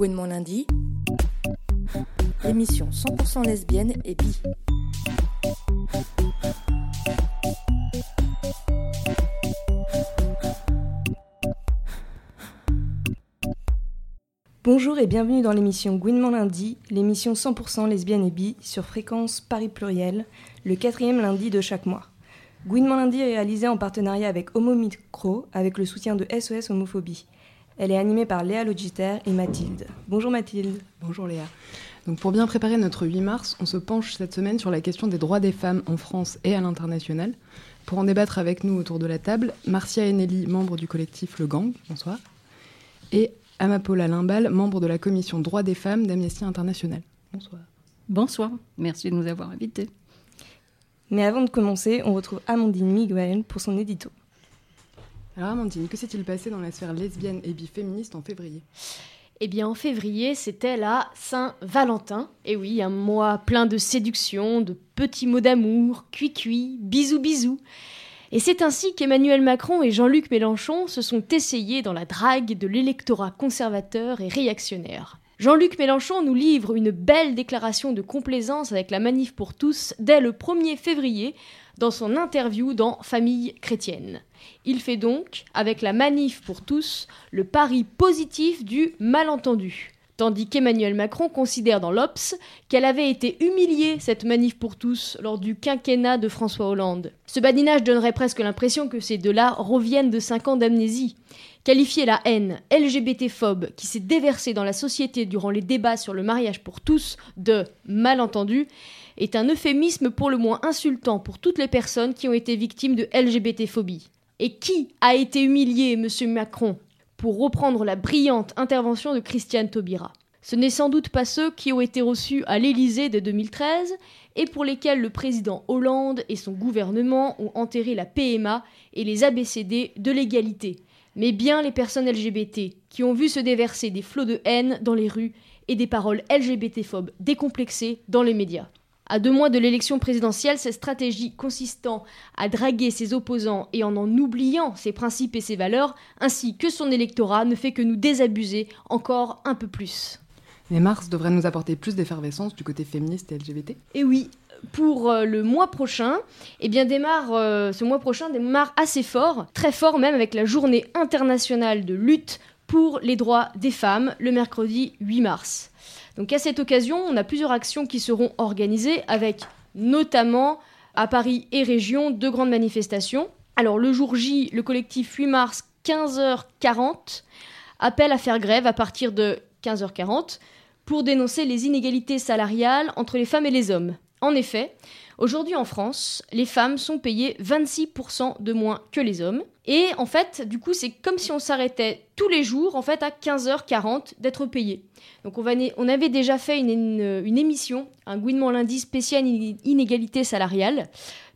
Gouinement lundi, émission 100% lesbienne et bi. Bonjour et bienvenue dans l'émission Gouinement lundi, l'émission 100% lesbienne et bi sur fréquence Paris Pluriel, le quatrième lundi de chaque mois. Gouinement lundi est réalisé en partenariat avec Homo Micro, avec le soutien de SOS Homophobie. Elle est animée par Léa Logiter et Mathilde. Bonjour Mathilde. Bonjour Léa. Donc pour bien préparer notre 8 mars, on se penche cette semaine sur la question des droits des femmes en France et à l'international. Pour en débattre avec nous autour de la table, Marcia Enelli, membre du collectif Le Gang, bonsoir, et Amapola Limbal, membre de la commission droits des femmes d'Amnesty International. Bonsoir. Bonsoir, merci de nous avoir invités. Mais avant de commencer, on retrouve Amandine Miguel pour son édito. Alors Amandine, que s'est-il passé dans la sphère lesbienne et biféministe en février? Eh bien en février, c'était la Saint-Valentin. Et oui, un mois plein de séduction, de petits mots d'amour, cuit-cuit, bisous bisous. Et c'est ainsi qu'Emmanuel Macron et Jean-Luc Mélenchon se sont essayés dans la drague de l'électorat conservateur et réactionnaire. Jean-Luc Mélenchon nous livre une belle déclaration de complaisance avec la manif pour tous dès le 1er février dans son interview dans Famille chrétienne. Il fait donc, avec la manif pour tous, le pari positif du malentendu. Tandis qu'Emmanuel Macron considère dans l'Obs qu'elle avait été humiliée, cette manif pour tous, lors du quinquennat de François Hollande. Ce badinage donnerait presque l'impression que ces deux-là reviennent de cinq ans d'amnésie. Qualifier la haine LGBT-phobe qui s'est déversée dans la société durant les débats sur le mariage pour tous de malentendu est un euphémisme pour le moins insultant pour toutes les personnes qui ont été victimes de LGBT-phobie. Et qui a été humilié, monsieur Macron Pour reprendre la brillante intervention de Christiane Taubira? Ce n'est sans doute pas ceux qui ont été reçus à l'Élysée dès 2013 et pour lesquels le président Hollande et son gouvernement ont enterré la PMA et les ABCD de l'égalité, mais bien les personnes LGBT qui ont vu se déverser des flots de haine dans les rues et des paroles LGBT-phobes décomplexées dans les médias. À deux mois de l'élection présidentielle, cette stratégie consistant à draguer ses opposants et en en oubliant ses principes et ses valeurs, ainsi que son électorat, ne fait que nous désabuser encore un peu plus. Mais mars devrait nous apporter plus d'effervescence du côté féministe et LGBT Et oui, pour euh, le mois prochain, eh bien démarre euh, ce mois prochain démarre assez fort, très fort même avec la journée internationale de lutte pour les droits des femmes le mercredi 8 mars. Donc à cette occasion, on a plusieurs actions qui seront organisées avec notamment à Paris et région deux grandes manifestations. Alors le jour J, le collectif 8 mars 15h40 appelle à faire grève à partir de 15h40 pour dénoncer les inégalités salariales entre les femmes et les hommes. En effet, aujourd'hui en France, les femmes sont payées 26% de moins que les hommes. Et en fait, du coup, c'est comme si on s'arrêtait tous les jours, en fait, à 15h40 d'être payé. Donc on, va, on, avait déjà fait une émission, un Gouinement lundi spécial inégalité salariale.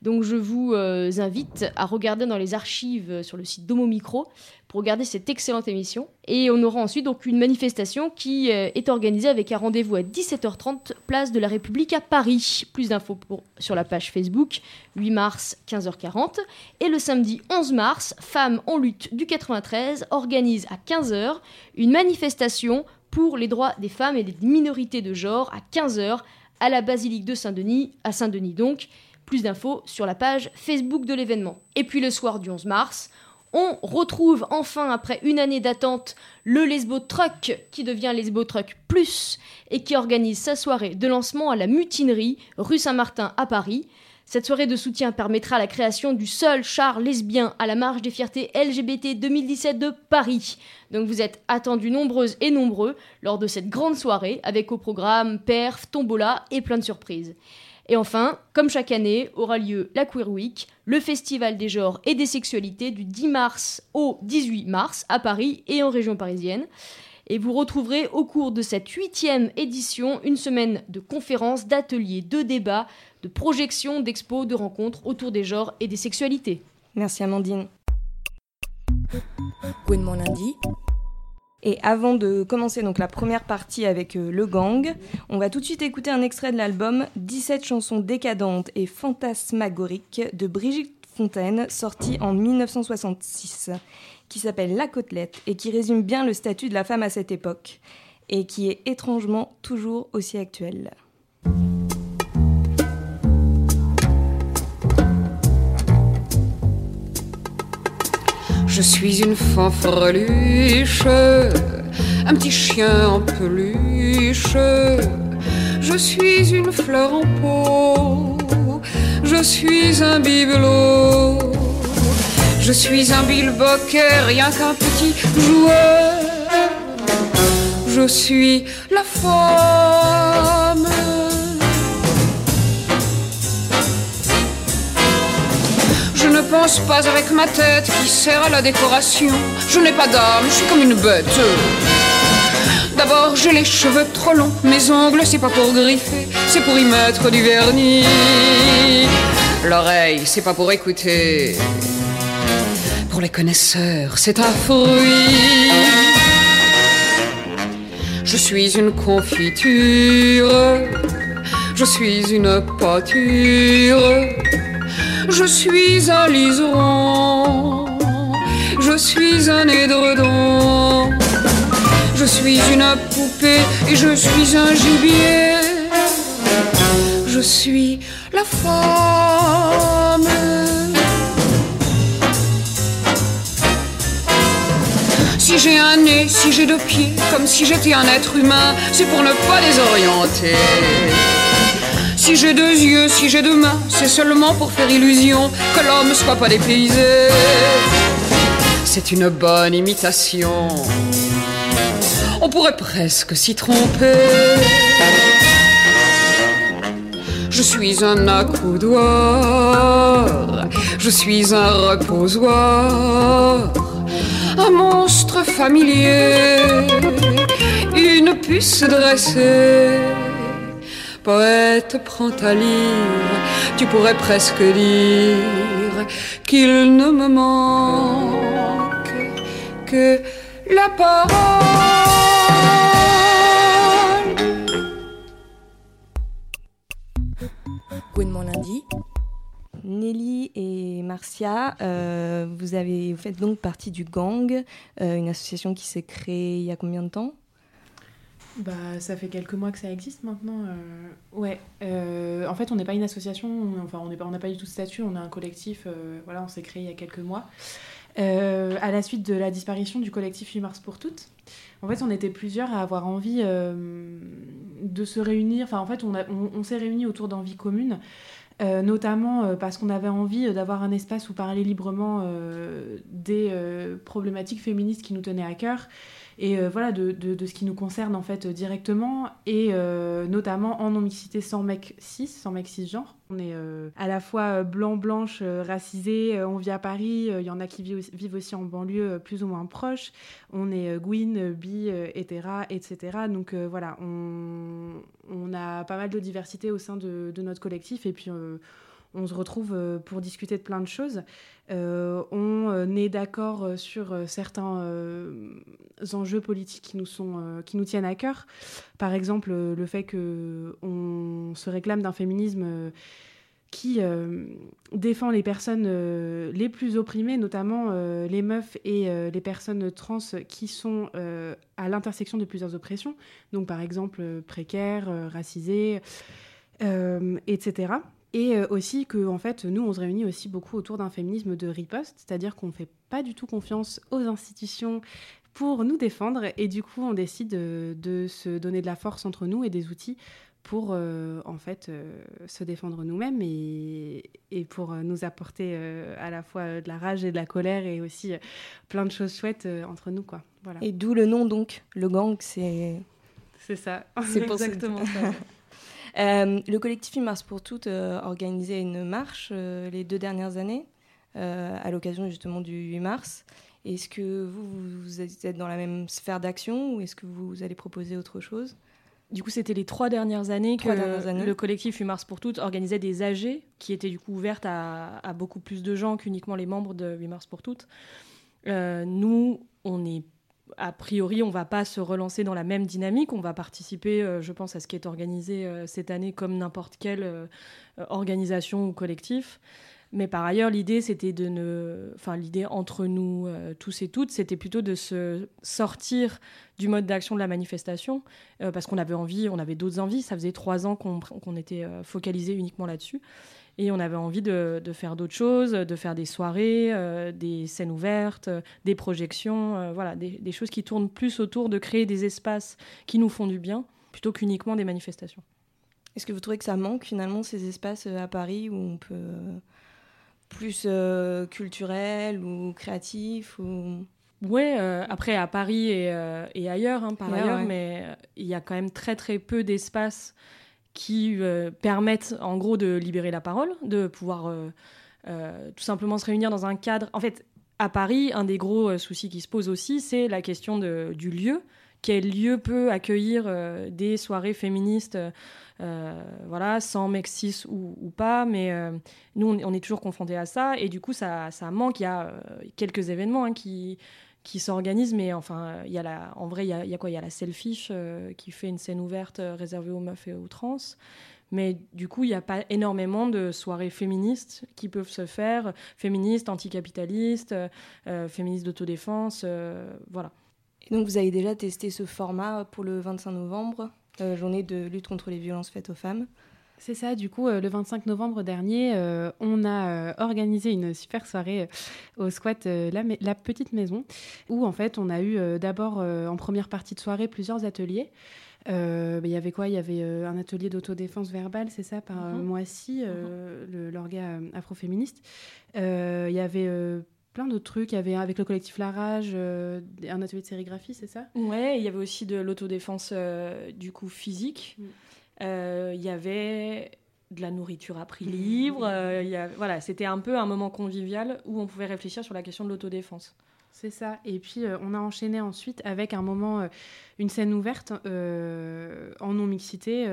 Donc je vous euh, invite à regarder dans les archives euh, sur le site d'Homo Micro pour regarder cette excellente émission. Et on aura ensuite donc une manifestation qui euh, est organisée avec un rendez-vous à 17h30, place de la République à Paris. Plus d'infos sur la page Facebook, 8 mars 15h40. Et le samedi 11 mars, Femmes en lutte du 93 organise à 15h une manifestation pour les droits des femmes et des minorités de genre à 15h à la basilique de Saint-Denis, à Saint-Denis donc. Plus d'infos sur la page Facebook de l'événement. Et puis le soir du 11 mars, on retrouve enfin, après une année d'attente, le Lesbo Truck qui devient Lesbo Truck Plus et qui organise sa soirée de lancement à la Mutinerie, rue Saint-Martin à Paris. Cette soirée de soutien permettra la création du seul char lesbien à la marche des fiertés LGBT 2017 de Paris. Donc vous êtes attendus nombreuses et nombreux lors de cette grande soirée avec au programme perf, tombola et plein de surprises. Et enfin, comme chaque année, aura lieu la Queer Week, le festival des genres et des sexualités du 10 mars au 18 mars à Paris et en région parisienne. Et vous retrouverez au cours de cette huitième édition une semaine de conférences, d'ateliers, de débats, de projections, d'expos, de rencontres autour des genres et des sexualités. Merci Amandine. Gouinement lundi, et avant de commencer donc la première partie avec euh, Le Gang, on va tout de suite écouter un extrait de l'album 17 chansons décadentes et fantasmagoriques de Brigitte Fontaine, sorti en 1966, qui s'appelle La Côtelette et qui résume bien le statut de la femme à cette époque. et qui est étrangement toujours aussi actuel. Je suis une fanfreluche, un petit chien en peluche. Je suis une fleur en pot, je suis un bibelot. Je suis un bilboquet, rien qu'un petit joueur. Je suis la femme. Pense pas avec ma tête qui sert à la décoration. Je n'ai pas d'âme, je suis comme une bête. D'abord, j'ai les cheveux trop longs, mes ongles, c'est pas pour griffer, c'est pour y mettre du vernis. L'oreille, c'est pas pour écouter. Pour les connaisseurs, c'est un fruit. Je suis une confiture, je suis une pâture. Je suis un liseron, je suis un édredon, je suis une poupée et je suis un gibier. Je suis la femme. Si j'ai un nez, si j'ai deux pieds, comme si j'étais un être humain, c'est pour ne pas désorienter. Si j'ai deux yeux, si j'ai deux mains, c'est seulement pour faire illusion que l'homme soit pas dépaysé. C'est une bonne imitation. On pourrait presque s'y tromper. Je suis un accoudoir, je suis un reposoir, un monstre familier, une puce dressée Poète, prends ta lyre, tu pourrais presque dire qu'il ne me manque que la parole. Gouinement lundi. Nelly et Marcia, euh, vous, avez, vous faites donc partie du Gang, euh, une association qui s'est créée il y a combien de temps? Bah, ça fait quelques mois que ça existe maintenant. euh, Ouais. euh, en fait, on n'est pas une association. on- Enfin, on n'a pas du tout de statut. On est un collectif. euh, voilà, on s'est créé il y a quelques mois. À la suite de la disparition du collectif 8 mars pour toutes. En fait, on était plusieurs à avoir envie de se réunir. Enfin, en fait, on, s'est réunis autour d'envies communes. notamment parce qu'on avait envie d'avoir un espace où parler librement des problématiques féministes qui nous tenaient à cœur et euh, voilà de, de- ce qui nous concerne en fait directement et euh, notamment en non-mixité sans mec cis, sans mec cisgenre. On est euh, à la fois blanc, blanche, racisé, on vit à Paris, il y en a qui vivent aussi, en banlieue plus ou moins proche, on est Gwyn, bi, etc. Donc voilà, on, on a pas mal de diversité au sein de, de notre collectif et puis on se retrouve pour discuter de plein de choses. Euh, on euh, est d'accord euh, sur certains enjeux politiques qui nous, tiennent à cœur. Par exemple, le fait qu'on se réclame d'un féminisme qui défend les personnes les plus opprimées, notamment les meufs et les personnes trans qui sont à l'intersection de plusieurs oppressions, donc par exemple précaires, racisés, euh, etc. Et euh, aussi que, en fait, nous, on se réunit aussi beaucoup autour d'un féminisme de riposte, c'est-à-dire qu'on ne fait pas du tout confiance aux institutions pour nous défendre, et du coup, on décide de, de se donner de la force entre nous et des outils pour, euh, en fait, euh, se défendre nous-mêmes et, et pour nous apporter euh, à la fois de la rage et de la colère et aussi euh, plein de choses chouettes euh, entre nous, quoi. Voilà. Et d'où le nom donc, le Gang, c'est C'est ça. C'est pour ça- exactement ça. Euh, le collectif Une Mars pour toutes euh, organisait une marche euh, les deux dernières années à l'occasion justement du 8 mars. Est-ce que vous, vous êtes dans la même sphère d'action ou est-ce que vous allez proposer autre chose? Du coup, c'était les trois dernières années Trois que dernières années. le collectif 8 mars pour toutes organisait des AG qui étaient du coup ouvertes à, à beaucoup plus de gens qu'uniquement les membres de 8 mars pour toutes. Euh, nous, on est a priori, on va pas se relancer dans la même dynamique. On va participer, euh, je pense, à ce qui est organisé euh, cette année comme n'importe quelle euh, organisation ou collectif. Mais par ailleurs, l'idée, c'était de ne. Enfin, l'idée entre nous tous et toutes, c'était plutôt de se sortir du mode d'action de la manifestation, parce qu'on avait envie, on avait d'autres envies. Ça faisait trois ans qu'on était focalisé uniquement là-dessus. Et on avait envie de, de faire d'autres choses, de faire des soirées, euh, des scènes ouvertes, euh, des projections, euh, voilà, des, des choses qui tournent plus autour de créer des espaces qui nous font du bien, plutôt qu'uniquement des manifestations. Est-ce que vous trouvez que ça manque finalement ces espaces à Paris où on peut plus euh, culturel ou créatif ou? Ouais, euh, après à Paris et, euh, et ailleurs, hein, par Ouais, ailleurs, ouais. mais il y a quand même très très peu d'espaces qui euh, permettent en gros de libérer la parole, de pouvoir euh, euh, tout simplement se réunir dans un cadre. En fait, à Paris, un des gros soucis qui se pose aussi, c'est la question du lieu. Quel lieu peut accueillir des soirées féministes, voilà, sans mec cis ou, ou pas, mais nous on, est- toujours confrontés à ça et du coup ça, ça manque. Il y a quelques événements hein, qui qui s'organisent, mais enfin, il y a en vrai, il y a, quoi? Il y a la Selfish euh, qui fait une scène ouverte euh, réservée aux meufs et aux trans. Mais du coup, il n'y a pas énormément de soirées féministes qui peuvent se faire, féministes, anticapitalistes, euh, euh, féministes d'autodéfense, voilà. Et donc vous avez déjà testé ce format pour le 25 novembre, journée de lutte contre les violences faites aux femmes? C'est ça, du coup, euh, le 25 novembre dernier, euh, on a euh, organisé une super soirée au squat la, Petite Maison, où en fait, on a eu d'abord en première partie de soirée plusieurs ateliers. Bah, Il y avait quoi? Il y avait un atelier d'autodéfense verbale, c'est ça, par euh, Mhm. Moissy, l'orga afroféministe. Il y avait plein d'autres trucs. Il y avait avec le collectif La Rage, euh, un atelier de sérigraphie, c'est ça? Ouais, il y avait aussi de l'autodéfense euh, du coup physique. Mm. Euh, Il y avait de la nourriture à prix libre. euh, voilà, c'était un peu un moment convivial où on pouvait réfléchir sur la question de l'autodéfense. C'est ça. Et puis, euh, on a enchaîné ensuite avec un moment, euh, une scène ouverte euh, en non-mixité,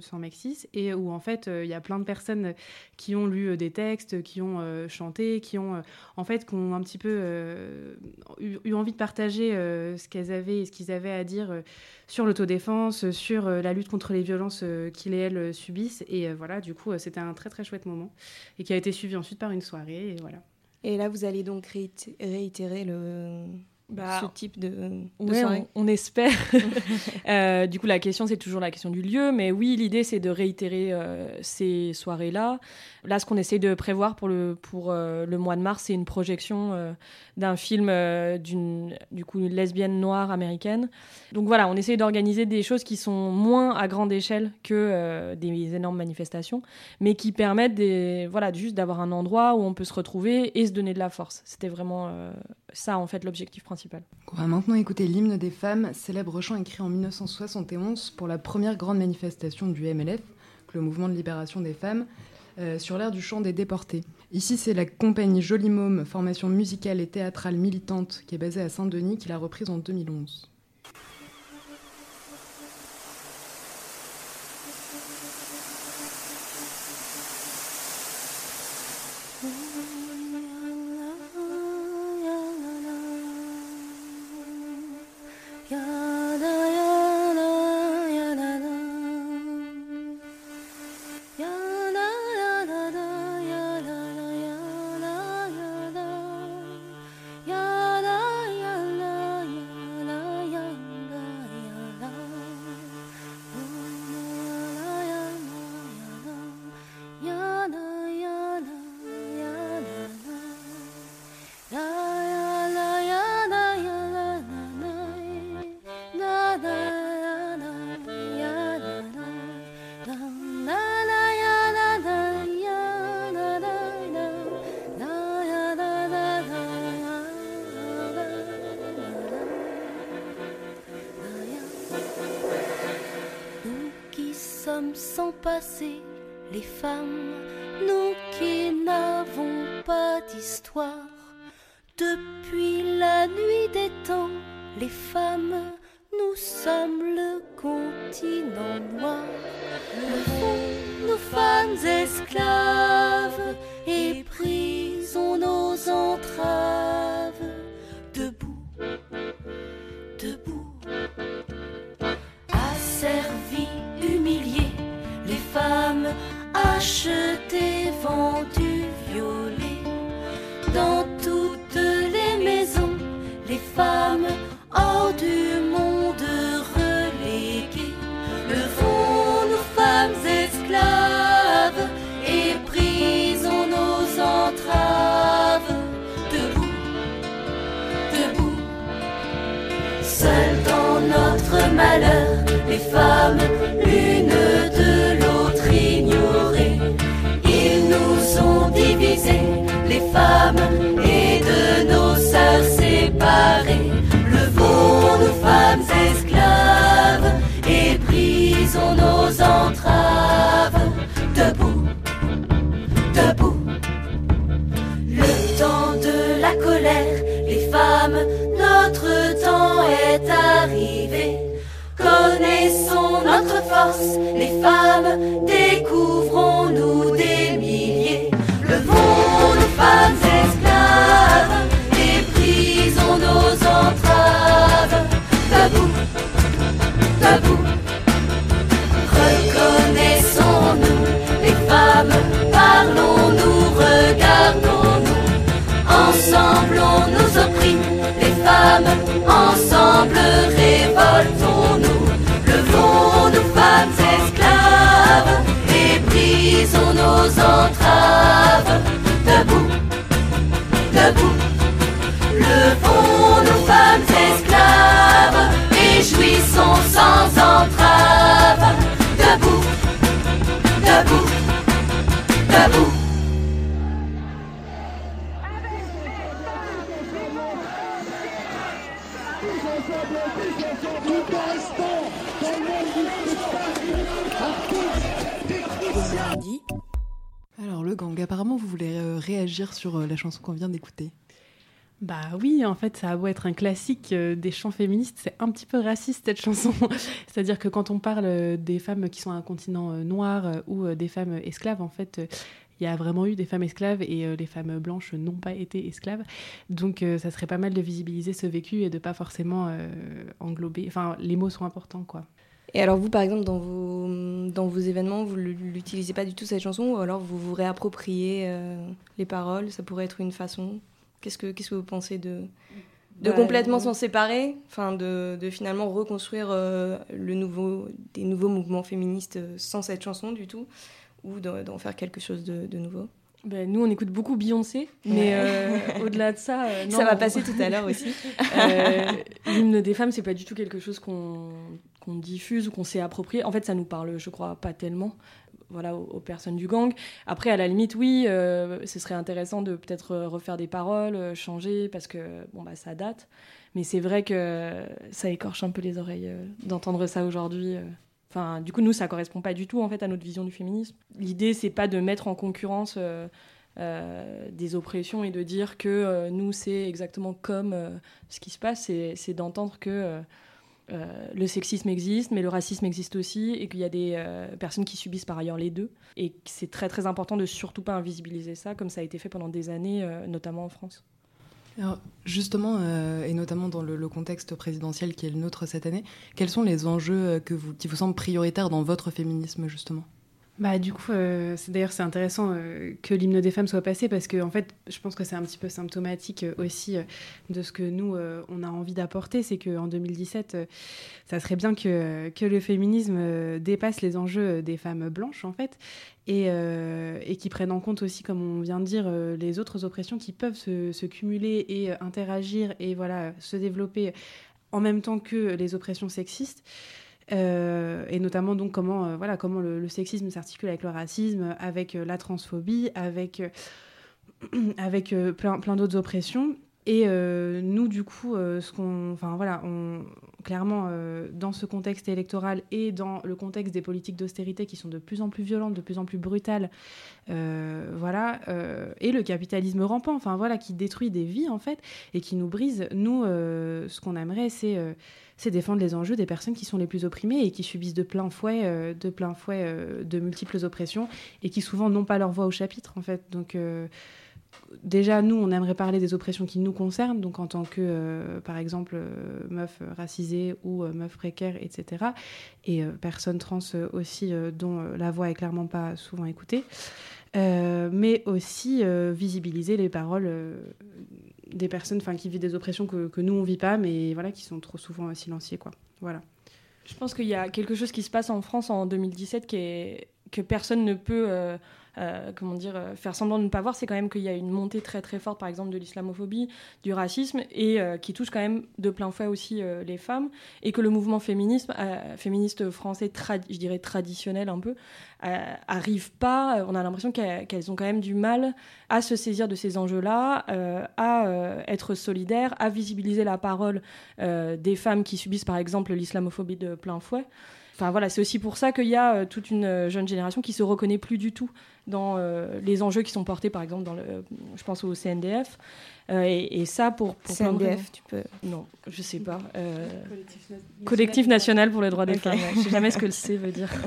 sans Maxis, et où en fait, il y a plein de personnes qui ont lu des textes, qui ont chanté, qui ont, en fait, qui ont un petit peu eu, eu envie de partager ce qu'elles avaient et ce qu'ils avaient à dire sur l'autodéfense, sur la lutte contre les violences qu'ils et elles subissent. Et voilà, du coup, c'était un très très chouette moment, et qui a été suivi ensuite par une soirée, et voilà. Et là, vous allez donc réité- réitérer le, Bah, ce type de, de Ouais, soirée. on, on espère. Euh, du coup, la question, c'est toujours la question du lieu. Mais oui, l'idée, c'est de réitérer euh, ces soirées-là. Là, ce qu'on essaye de prévoir pour le, pour, euh, le mois de mars, c'est une projection d'un film d'une du coup, une lesbienne noire américaine. Donc voilà, on essaye d'organiser des choses qui sont moins à grande échelle que des énormes manifestations, mais qui permettent des, voilà, juste d'avoir un endroit où on peut se retrouver et se donner de la force. C'était vraiment ça, en fait, l'objectif principal. On va maintenant écouter l'hymne des femmes, célèbre chant écrit en 1971 pour la première grande manifestation du MLF, le mouvement de libération des femmes, euh, sur l'air du chant des déportés. Ici, c'est la compagnie Joli Môme, formation musicale et théâtrale militante qui est basée à Saint-Denis, qui l'a reprise en 2011. Sans passé, les femmes, nous qui n'avons pas d'histoire. Euh, la chanson qu'on vient d'écouter. Bah oui, en fait, ça a beau être un classique euh, des chants féministes, c'est un petit peu raciste cette chanson. C'est-à-dire que quand on parle euh, des femmes qui sont à un continent noir ou des femmes esclaves, en fait, il y a vraiment eu des femmes esclaves et les femmes blanches n'ont pas été esclaves. Donc ça serait pas mal de visibiliser ce vécu et de pas forcément englober. Enfin, les mots sont importants, quoi. Et alors vous, par exemple, dans vos, dans vos événements, vous l'utilisez pas du tout cette chanson ou alors vous vous réappropriez euh, les paroles Ça pourrait être une façon? Qu'est-ce que, qu'est-ce que vous pensez de, de Bah, complètement euh, s'en séparer? Enfin, de, de finalement reconstruire euh, le nouveau, des nouveaux mouvements féministes sans cette chanson du tout? Ou d'en, faire quelque chose de, de nouveau? Ben, nous, on écoute beaucoup Beyoncé, mais euh, au-delà de ça, euh, non, Ça va passer tout à l'heure aussi. Euh, L'hymne des femmes, c'est pas du tout quelque chose qu'on qu'on diffuse ou qu'on s'est approprié. En fait, ça nous parle, je crois, pas tellement. Voilà, aux, personnes du gang. Après, à la limite, oui, euh, ce serait intéressant de peut-être refaire des paroles, euh, changer, parce que bon, bah, ça date. Mais c'est vrai que ça écorche un peu les oreilles euh, d'entendre ça aujourd'hui. Enfin, du coup, nous, ça correspond pas du tout en fait à notre vision du féminisme. L'idée, c'est pas de mettre en concurrence des oppressions et de dire que nous, c'est exactement comme ce qui se passe, c'est d'entendre que euh, le sexisme existe, mais le racisme existe aussi, et qu'il y a des euh, personnes qui subissent par ailleurs les deux, et c'est très très important de surtout pas invisibiliser ça, comme ça a été fait pendant des années, euh, notamment en France. Alors, justement, et notamment dans le, contexte présidentiel qui est le nôtre cette année, quels sont les enjeux qui vous semblent prioritaires dans votre féminisme, justement? Bah du coup, euh, d'ailleurs c'est intéressant euh, que l'hymne des femmes soit passé parce que en fait, je pense que c'est un petit peu symptomatique euh, aussi de ce que nous on a envie d'apporter, c'est que en 2017, euh, ça serait bien que que le féminisme dépasse les enjeux des femmes blanches en fait et, et qui prennent en compte aussi, comme on vient de dire, les autres oppressions qui peuvent se, se cumuler et interagir et voilà se développer en même temps que les oppressions sexistes. Euh, et notamment donc comment euh, voilà comment le, sexisme s'articule avec le racisme, avec euh, la transphobie, avec avec plein plein d'autres oppressions. Et nous du coup, ce qu'on, enfin voilà, on clairement dans ce contexte électoral et dans le contexte des politiques d'austérité qui sont de plus en plus violentes, de plus en plus brutales, voilà, et le capitalisme rampant, enfin voilà, qui détruit des vies en fait et qui nous brise. Nous, ce qu'on aimerait, c'est c'est défendre les enjeux des personnes qui sont les plus opprimées et qui subissent de plein fouet, euh, de plein fouet euh, de multiples oppressions et qui souvent n'ont pas leur voix au chapitre en fait. Donc euh, déjà nous on aimerait parler des oppressions qui nous concernent, donc en tant que par exemple euh, meuf racisée ou euh, meuf précaire, etc. Et personnes trans aussi dont la voix est clairement pas souvent écoutée. Mais aussi visibiliser les paroles des personnes qui vivent des oppressions que, nous on vit pas, mais voilà, qui sont trop souvent euh, silenciées. Quoi. Voilà. Je pense qu'il y a quelque chose qui se passe en France en 2017 qui que personne ne peut euh, euh, comment dire, euh, faire semblant de ne pas voir, c'est quand même qu'il y a une montée très très forte, par exemple, de l'islamophobie, du racisme, et euh, qui touche quand même de plein fouet aussi les femmes, et que le mouvement féministe français, je dirais traditionnel un peu, arrive pas. On a l'impression qu'elles ont quand même du mal à se saisir de ces enjeux-là, à être solidaires, à visibiliser la parole des femmes qui subissent par exemple l'islamophobie de plein fouet. Enfin voilà, c'est aussi pour ça qu'il y a euh, toute une euh, jeune génération qui se reconnaît plus du tout dans euh, les enjeux qui sont portés par exemple dans le, je pense au CNDF. Euh, et, et ça pour. CNDF, tu peux. Non, je sais pas. Euh, Collectif, na- Collectif national pour les droits des femmes. Je sais jamais ce que le C veut dire.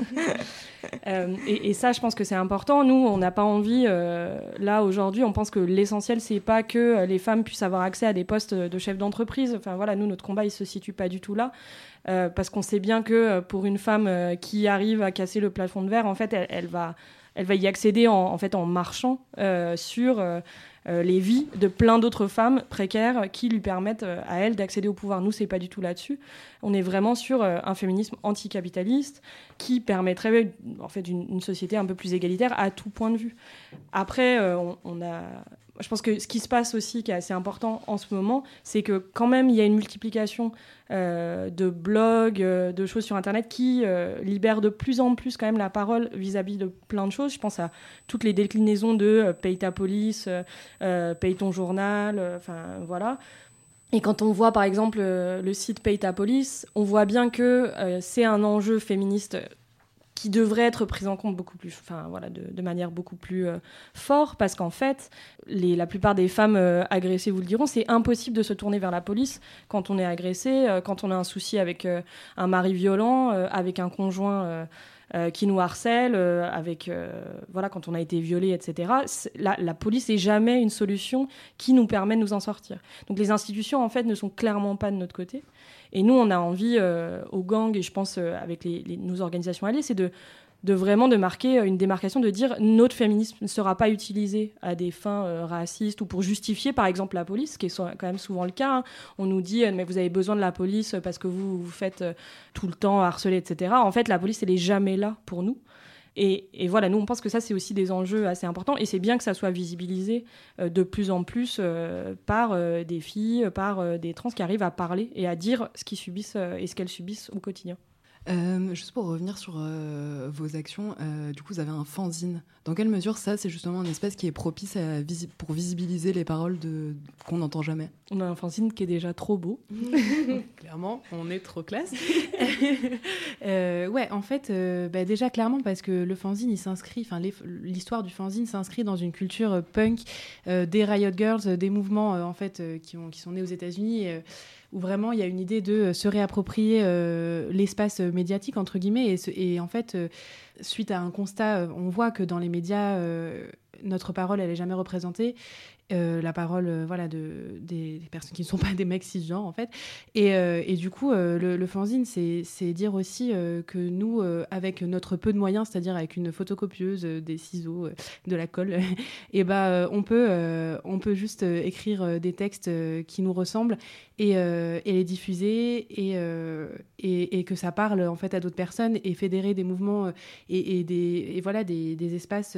Euh, et, et ça, je pense que c'est important. Nous, on n'a pas envie, euh, là, aujourd'hui, on pense que l'essentiel, c'est pas que les femmes puissent avoir accès à des postes de chef d'entreprise. Enfin, voilà, nous, notre combat, il se situe pas du tout là. Euh, parce qu'on sait bien que euh, pour une femme euh, qui arrive à casser le plafond de verre, en fait, elle, va, elle va y accéder en, fait, en marchant sur les vies de plein d'autres femmes précaires qui lui permettent à elle d'accéder au pouvoir. Nous, c'est pas du tout là-dessus. On est vraiment sur un féminisme anticapitaliste qui permettrait en fait une, société un peu plus égalitaire à tout point de vue. Après, on a, je pense que ce qui se passe aussi, qui est assez important en ce moment, c'est que quand même il y a une multiplication euh, de blogs, euh, de choses sur Internet qui euh, libèrent de plus en plus quand même la parole vis-à-vis de plein de choses. Je pense à toutes les déclinaisons de paye ta police, paye ton journal, enfin voilà. Et quand on voit par exemple le site Paye ta police, on voit bien que c'est un enjeu féministe qui devrait être pris en compte beaucoup plus, enfin voilà, de, manière beaucoup plus euh, fort, parce qu'en fait, la plupart des femmes euh, agressées vous le diront, c'est impossible de se tourner vers la police quand on est agressé, euh, quand on a un souci avec un mari violent, avec un conjoint qui nous harcèle, avec voilà, quand on a été violé, etc. La police n'est jamais une solution qui nous permet de nous en sortir. Donc les institutions en fait ne sont clairement pas de notre côté. Et nous, on a envie euh, au gang, et je pense euh, avec nos organisations alliées, c'est de, vraiment de marquer euh, une démarcation, de dire notre féminisme ne sera pas utilisé à des fins euh, racistes ou pour justifier, par exemple, la police, ce qui est quand même souvent le cas. hein. On nous dit, mais vous avez besoin de la police parce que vous vous faites tout le temps harceler, etc. En fait, la police, elle est jamais là pour nous. Et, voilà, nous, on pense que ça, c'est aussi des enjeux assez importants. Et c'est bien que ça soit visibilisé euh, de plus en plus euh, par euh, des filles, par des trans qui arrivent à parler et à dire ce qu'ils subissent et ce qu'elles subissent au quotidien. Euh, juste pour revenir sur euh, vos actions, euh, du coup, vous avez un fanzine. Dans quelle mesure ça, c'est justement un espace qui est propice à visi- pour visibiliser les paroles de... qu'on n'entend jamais? On a un fanzine qui est déjà trop beau. Clairement, on est trop classe. Ouais, en fait, bah, déjà clairement parce que le fanzine, il s'inscrit, enfin l'histoire du fanzine s'inscrit dans une culture punk des Riot Girls, des mouvements en fait qui, ont, qui sont nés aux États-Unis. Où vraiment il y a une idée de euh, se réapproprier euh, l'espace euh, médiatique entre guillemets et, en fait suite à un constat on voit que dans les médias notre parole elle est jamais représentée euh, la parole euh, voilà de des, personnes qui ne sont pas des mecs cisgenres en fait. Et, euh, et du coup le, fanzine c'est dire aussi que nous avec notre peu de moyens c'est-à-dire avec une photocopieuse des ciseaux de la colle et ben euh, on peut on peut juste écrire des textes qui nous ressemblent et, les diffuser et, et, que ça parle en fait à d'autres personnes et fédérer des mouvements et, des voilà des, des espaces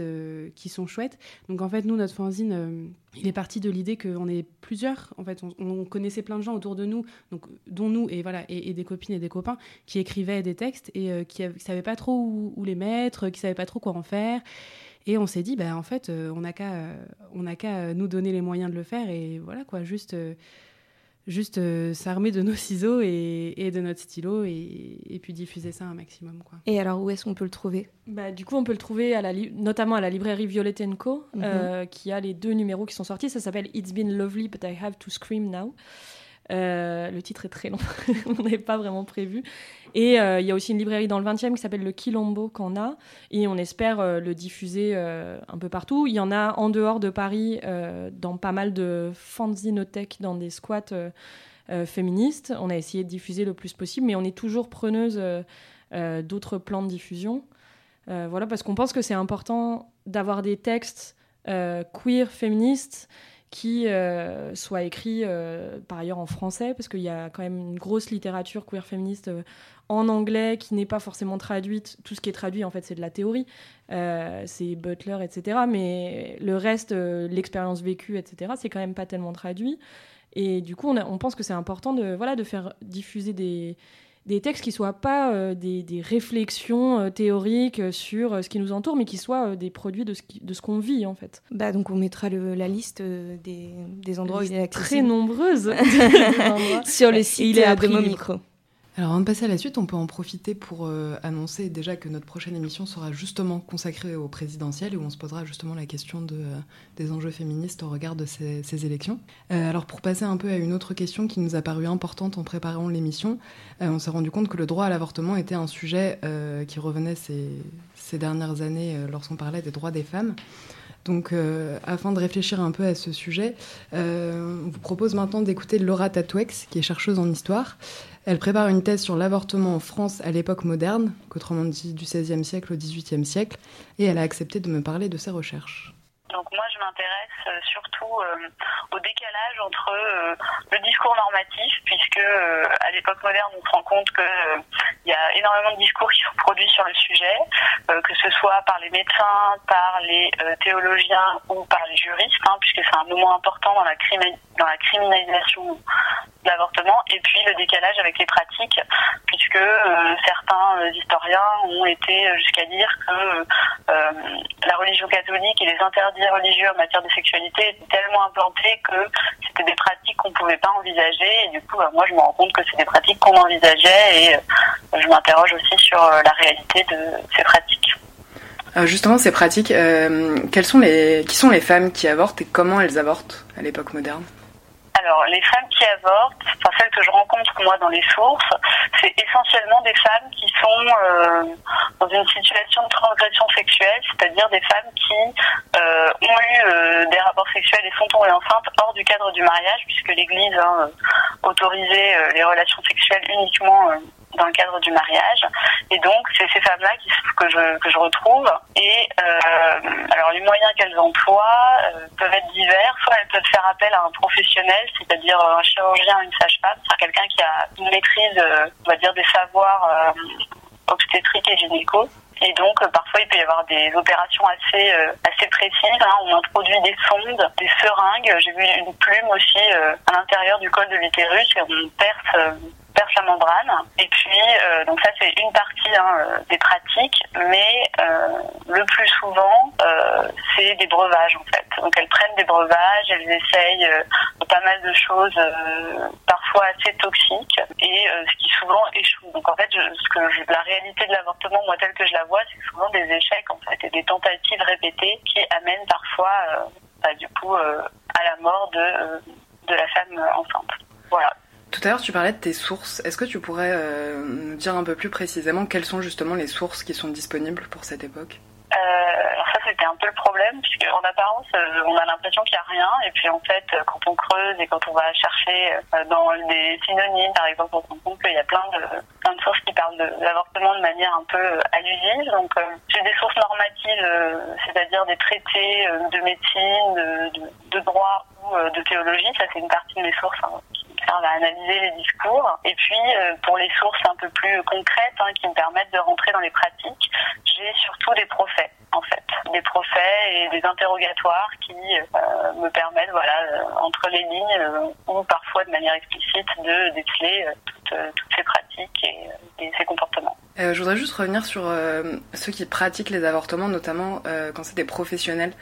qui sont chouettes. Donc en fait nous notre fanzine il est parti de l'idée qu'on est plusieurs en fait. On, on connaissait plein de gens autour de nous donc dont nous et voilà et, des copines et des copains qui écrivaient des textes et euh, qui, qui savaient pas trop où, les mettre qui savaient pas trop quoi en faire. Et on s'est dit bah en fait euh, on n'a qu'à euh, on n'a qu'à nous donner les moyens de le faire et voilà quoi juste juste euh, s'armer de nos ciseaux et, et de notre stylo et, et puis diffuser ça un maximum quoi. Et alors, où est-ce qu'on peut le trouver? Bah, du coup, on peut le trouver à la li- notamment à la librairie Violet Co, Mhm. euh, qui a les deux numéros qui sont sortis. Ça s'appelle It's Been Lovely, but I Have to Scream Now. Euh, le titre est très long, on n'avait pas vraiment prévu. Et euh, il y a aussi une librairie dans le 20e qui s'appelle le Quilombo qu'on a, et on espère euh, le diffuser un peu partout. Il y en a en dehors de Paris, dans pas mal de fanzinothèques, dans des squats féministes. On a essayé de diffuser le plus possible, mais on est toujours preneuse d'autres plans de diffusion. Voilà, parce qu'on pense que c'est important d'avoir des textes queer, féministes, qui euh, soit écrit euh, par ailleurs en français, parce qu'il y a quand même une grosse littérature queer féministe euh, en anglais qui n'est pas forcément traduite. Tout ce qui est traduit, en fait, c'est de la théorie. c'est Butler, etc. Mais le reste, l'expérience vécue, etc., c'est quand même pas tellement traduit. Et du coup, on, on pense que c'est important de, voilà, de faire diffuser des, des textes qui soient pas euh, des, des, réflexions euh, théoriques euh, sur ce qui nous entoure, mais qui soient des produits de ce, qu'on vit en fait. Bah donc on mettra le, la liste des, des endroits où il est très nombreuse sur le site il est de mon micro. Alors avant de passer à la suite, on peut en profiter pour euh, annoncer déjà que notre prochaine émission sera justement consacrée au présidentiel et où on se posera justement la question euh, des enjeux féministes au regard de ces, élections. Euh, alors pour passer un peu à une autre question qui nous a paru importante en préparant l'émission, on s'est rendu compte que le droit à l'avortement était un sujet qui revenait ces dernières années lorsqu'on parlait des droits des femmes. Donc, euh, afin de réfléchir un peu à ce sujet, euh, on vous propose maintenant d'écouter Laura Tatouex, qui est chercheuse en histoire. Elle prépare une thèse sur l'avortement en France à l'époque moderne, autrement dit du XVIe siècle au XVIIIe siècle, et elle a accepté de me parler de ses recherches. Donc moi, je m'intéresse euh, surtout euh, au décalage entre euh, le discours normatif, puisque à l'époque moderne, on se rend compte qu'il y a énormément de discours qui sont produits sur le sujet, que ce soit par les médecins, par les théologiens ou par les juristes, hein, puisque c'est un moment important dans la, criminalisation l'avortement, et puis le décalage avec les pratiques, puisque certains historiens ont été jusqu'à dire que la religion catholique et les interdits religieux en matière de sexualité étaient tellement implantés que c'était des pratiques qu'on pouvait pas envisager. Et du coup, bah, moi, je me rends compte que c'est des pratiques qu'on envisageait et euh, je m'interroge aussi sur euh, la réalité de ces pratiques. Euh, justement, ces pratiques, sont les, qui sont les femmes qui avortent et comment elles avortent à l'époque moderne? Alors, les femmes qui avortent, enfin celles que je rencontre moi dans les sources, c'est essentiellement des femmes qui sont euh, dans une situation de transgression sexuelle, c'est-à-dire des femmes qui euh, ont eu euh, des rapports sexuels et sont tombées enceintes hors du cadre du mariage, puisque l'Église hein, autorisait les relations sexuelles uniquement dans le cadre du mariage. Et donc, c'est ces femmes-là que je, que je retrouve. Et euh, alors, les moyens qu'elles emploient euh, peuvent être divers. Soit elles peuvent faire appel à un professionnel, c'est-à-dire un chirurgien, une sage-femme, c'est quelqu'un qui a une maîtrise, euh, on va dire, des savoirs obstétriques et gynéco. Et donc, parfois, il peut y avoir des opérations assez, assez précises. Hein. On introduit des sondes, des seringues. J'ai vu une plume aussi à l'intérieur du col de l'utérus et on perce perce la membrane. Et puis, euh, donc ça c'est une partie hein, euh, des pratiques, mais euh, le plus souvent, c'est des breuvages en fait. Donc elles prennent des breuvages, elles essayent pas mal de choses, parfois assez toxiques, et ce qui souvent échoue. Donc en fait, ce que la réalité de l'avortement, moi telle que je la vois, c'est souvent des échecs en fait, et des tentatives répétées qui amènent parfois, bah, du coup, à la mort de, de la femme enceinte. Voilà. Tout à l'heure, tu parlais de tes sources. Est-ce que tu pourrais euh, nous dire un peu plus précisément quelles sont justement les sources qui sont disponibles pour cette époque? Euh, alors ça c'était un peu le problème puisque en apparence euh, on a l'impression qu'il n'y a rien. Et puis en fait quand on creuse et quand on va chercher dans des synonymes par exemple on se rend compte qu'il y a plein de, de sources qui parlent de l'avortement de manière un peu allusive. Donc j'ai des sources normatives c'est-à-dire des traités de médecine de, de, droit ou de théologie. Ça c'est une partie de mes sources hein, on va analyser les discours. Et puis, euh, pour les sources un peu plus concrètes hein, qui me permettent de rentrer dans les pratiques, j'ai surtout des procès, en fait. Des procès et des interrogatoires qui euh, me permettent, voilà, euh, entre les lignes ou parfois de manière explicite, de déceler toutes, ces pratiques et, ces comportements. je voudrais juste revenir sur ceux qui pratiquent les avortements, notamment quand c'est des professionnels.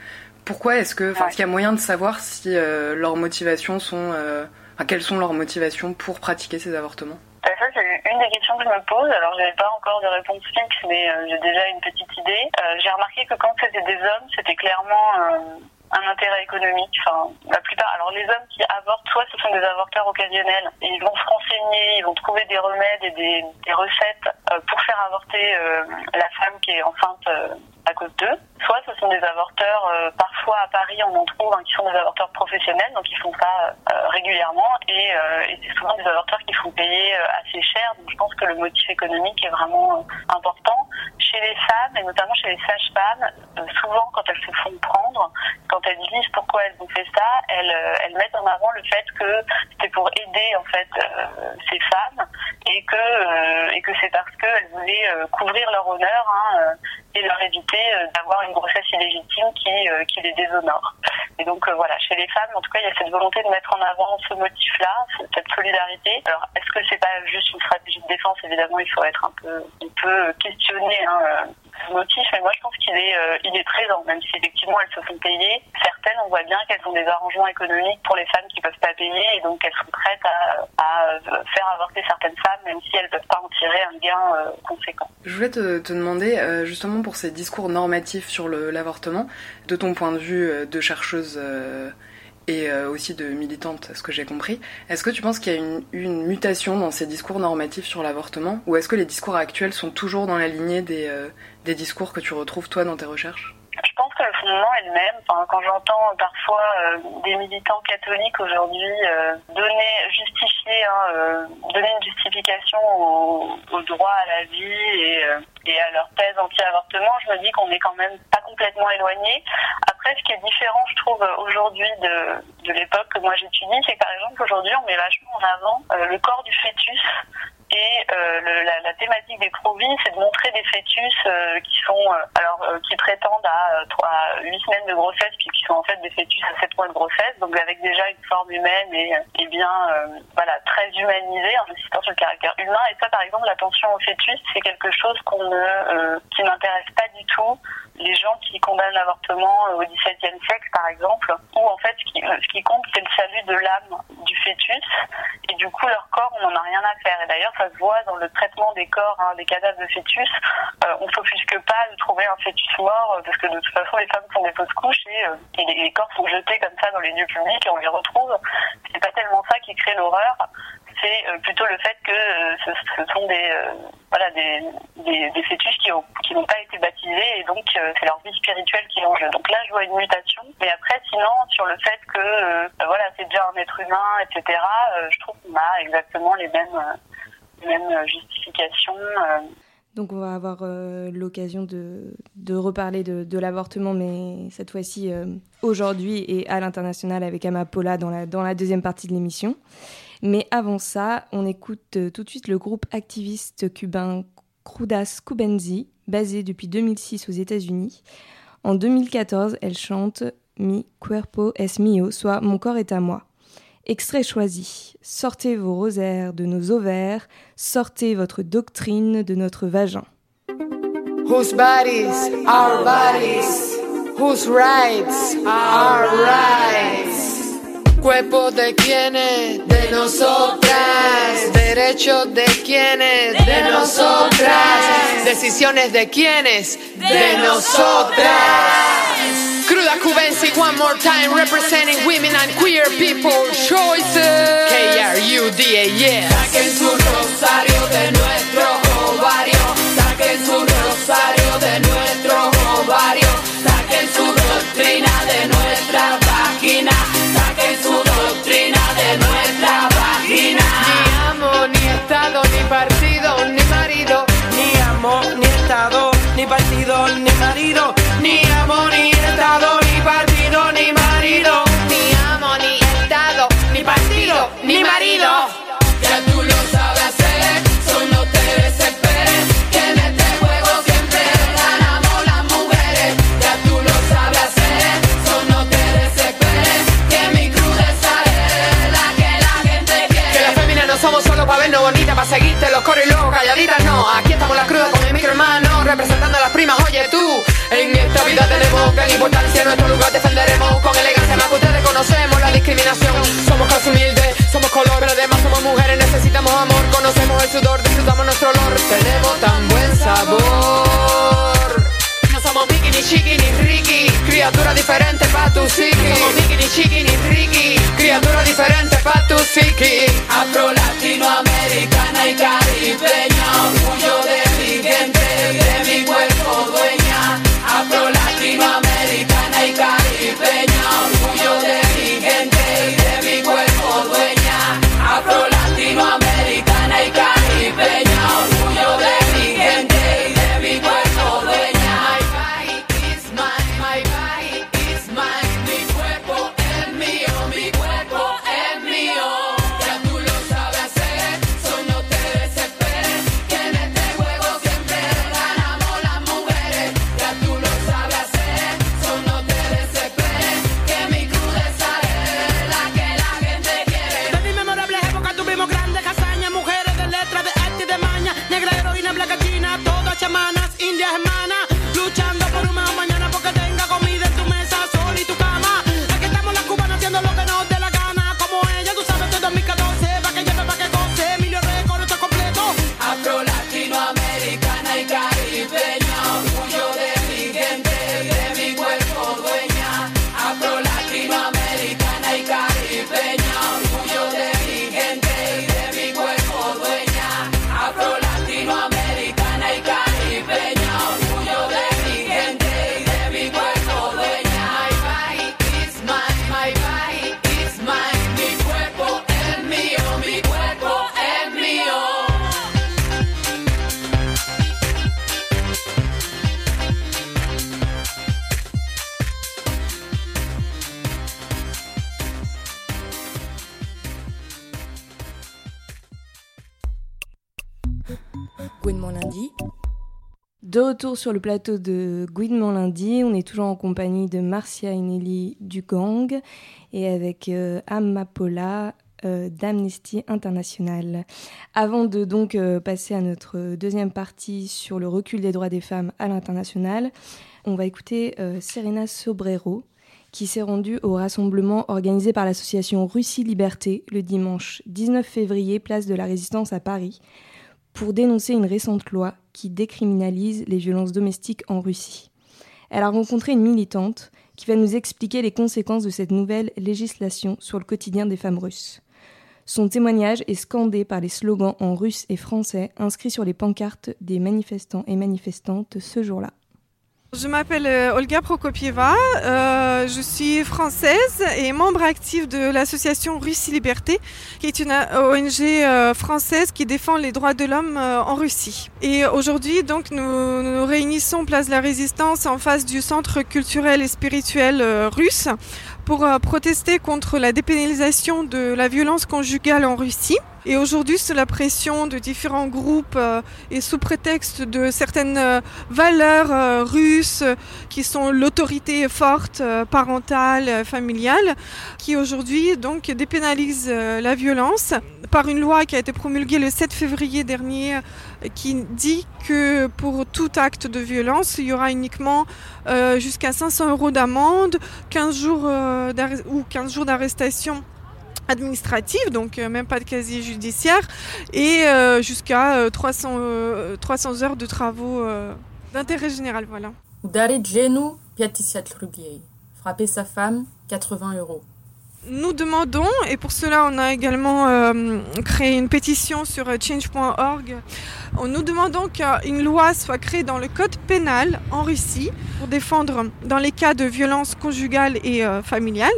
Pourquoi est-ce que, est-ce qu'il y a moyen de savoir si leurs motivations sont quelles sont leurs motivations pour pratiquer ces avortements bah, ça, c'est une des questions que je me pose. Alors, je n'ai pas encore de réponse fixe, mais euh, j'ai déjà une petite idée. Euh, j'ai remarqué que quand c'était des hommes, c'était clairement euh, un intérêt économique. Enfin, la plupart. Alors, les hommes qui avortent, soit ce sont des avorteurs occasionnels, ils vont se renseigner, ils vont trouver des remèdes et des recettes pour faire avorter la femme qui est enceinte à cause d'eux. Soit ce sont des avorteurs, euh, parfois à Paris on en trouve, hein, qui sont des avorteurs professionnels, donc ils font ça euh, régulièrement, et, euh, et c'est souvent des avorteurs qui font payer assez cher, donc je pense que le motif économique est vraiment important. chez les femmes, et notamment chez les sages-femmes, souvent quand elles se font prendre, quand elles disent pourquoi elles ont fait ça, elles, mettent en avant le fait que c'était pour aider en fait ces femmes et que que c'est parce qu'elles voulaient couvrir leur honneur hein, et leur éviter euh, d'avoir une grossesse illégitime qui euh, qui les déshonore. Et donc euh, voilà, chez les femmes, en tout cas, il y a cette volonté de mettre en avant ce motif-là, cette solidarité. Alors, est-ce que c'est pas juste une stratégie de défense? Évidemment, il faut être un peu, questionner hein, euh, ce motif, mais moi je pense qu'il est, euh, présent, même si effectivement elles se font payer. Certaines, on voit bien qu'elles ont des arrangements économiques pour les femmes qui peuvent pas payer, et donc elles sont prêtes à, faire avorter certaines femmes, même si elles peuvent pas en tirer un gain euh, conséquent. Je voulais te, te demander, euh, justement pour ces discours normatifs sur l'avortement, de ton point de vue euh, de chercheuse euh, et euh, aussi de militante, à ce que j'ai compris, est-ce que tu penses qu'il y a une, une mutation dans ces discours normatifs sur l'avortement ou est-ce que les discours actuels sont toujours dans la lignée des, euh, des discours que tu retrouves toi dans tes recherches? Je pense que fondement est le même. Quand j'entends euh, parfois euh, des militants catholiques aujourd'hui euh, donner, justifier, hein, donner une justification au, droit à la vie et, à leur thèse anti-avortement, je me dis qu'on est quand même pas complètement éloigné. Après, ce qui est différent, je trouve, aujourd'hui de, de l'époque que moi j'étudie, c'est par exemple aujourd'hui, on met vachement en avant le corps du fœtus et la, thématique des pro-vie, c'est de montrer des fœtus qui sont, alors, qui prétendent à, à 8 semaines de grossesse, puis qui sont en fait des fœtus à 7 mois de grossesse, donc avec déjà une forme humaine et, et bien, euh, voilà, très humanisée, en insistant sur le caractère humain. Et ça, par exemple, l'attention au fœtus, c'est quelque chose qu'on ne, euh, qui n'intéresse pas du tout les gens qui condamnent l'avortement euh, au XVIIe siècle, par exemple, où en fait, ce qui, euh, ce qui compte, c'est le salut de l'âme du fœtus, et du coup, leur corps, on n'en a rien à faire. Et d'ailleurs, ça se voit dans le traitement des corps, hein, des cadavres de fœtus. Euh, on s'offusque pas de trouver un fœtus mort, parce que de toute façon, les femmes font des fausses couches et, et les, les corps sont jetés comme ça dans les lieux publics et on les retrouve. C'est pas tellement ça qui crée l'horreur, c'est euh, plutôt le fait que euh, ce, sont des, euh, voilà, des, des, fœtus qui qui n'ont pas été baptisés et donc c'est leur vie spirituelle qui est en jeu. Donc là, je vois une mutation. Mais après, sinon, sur le fait que euh, voilà, c'est déjà un être humain, etc., je trouve qu'on a exactement les mêmes, mêmes justifications. Donc on va avoir l'occasion de, de reparler de, de l'avortement, mais cette fois-ci aujourd'hui et à l'international avec Amapola dans la, dans la deuxième partie de l'émission. Mais avant ça, on écoute euh, tout de suite le groupe activiste cubain Crudas Cubenzi, basé depuis 2006 aux États-Unis. En 2014, elle chante Mi cuerpo es mio, soit Mon corps est à moi. Extrait choisi. Sortez vos rosaires de nos ovaires, sortez votre doctrine de notre vagin. Whose bodies are bodies, whose rights are rights? Cuerpo de quienes, de nosotras. Derechos de quienes, de nosotras. Decisiones de quienes, de nosotras. Cruda Cubensi, one more time, representing women and queer people choices. K-R-U-D-A, yes. Saquen su rosario de nuestro ovario. Saquen su rosario de nuestro Ni amo, ni estado, ni partido, ni marido. Ni amo, ni estado, ni partido, ni marido. Ya tú lo sabes hacer, solo te desesperes. Que en este juego siempre ganamos las mujeres. Ya tú lo sabes hacer, solo te desesperes. Que mi crudeza es la que la gente quiere. Que las féminas no somos solo para vernos bonitas, para seguirte los coros y luego calladitas, no. Aquí tenemos gran importancia, en nuestro lugar defenderemos con elegancia, más que ustedes conocemos la discriminación. Somos clase humilde, somos color, pero además somos mujeres, necesitamos amor, conocemos el sudor, disfrutamos nuestro olor, tenemos tan buen sabor. No somos Mickey, ni Chiqui, ni Ricky, criatura diferente pa' tu psiqui. No somos ni Chiqui, ni Ricky, criatura diferente pa' tu psiqui. Afro latinoamericana y caribeña, orgullo de sur le plateau de Gouinement lundi, on est toujours en compagnie de Marcia et Nelly du Gang et avec euh, Amapola euh, d'Amnesty International. Avant de donc euh, passer à notre deuxième partie sur le recul des droits des femmes à l'international, on va écouter euh, Serena Sobrero qui s'est rendue au rassemblement organisé par l'association Russie Liberté le dimanche 19 février, place de la Résistance à Paris, pour dénoncer une récente loi qui décriminalise les violences domestiques en Russie. Elle a rencontré une militante qui va nous expliquer les conséquences de cette nouvelle législation sur le quotidien des femmes russes. Son témoignage est scandé par les slogans en russe et français inscrits sur les pancartes des manifestants et manifestantes ce jour-là. Je m'appelle euh, Olga Prokopieva, euh, je suis française et membre active de l'association Russie Liberté, qui est une ONG euh, française qui défend les droits de l'homme euh, en Russie. Et aujourd'hui, donc, nous nous réunissons place de la Résistance en face du centre culturel et spirituel euh, russe pour euh, protester contre la dépénalisation de la violence conjugale en Russie. Et aujourd'hui, sous la pression de différents groupes euh, et sous prétexte de certaines euh, valeurs euh, russes qui sont l'autorité forte parentale, familiale, qui aujourd'hui donc dépénalise la violence par une loi qui a été promulguée le 7 février dernier qui dit que pour tout acte de violence, il y aura uniquement jusqu'à 500 euros d'amende, 15 jours ou 15 jours d'arrestation administratif, donc euh, même pas de casier judiciaire, et euh, jusqu'à euh, 300, 300 heures de travaux d'intérêt général. Voilà. Genou, Frapper sa femme, 80 euros. Nous demandons, et pour cela on a également créé une pétition sur change.org, nous demandons qu'une loi soit créée dans le code pénal en Russie pour défendre dans les cas de violence conjugale et euh, familiale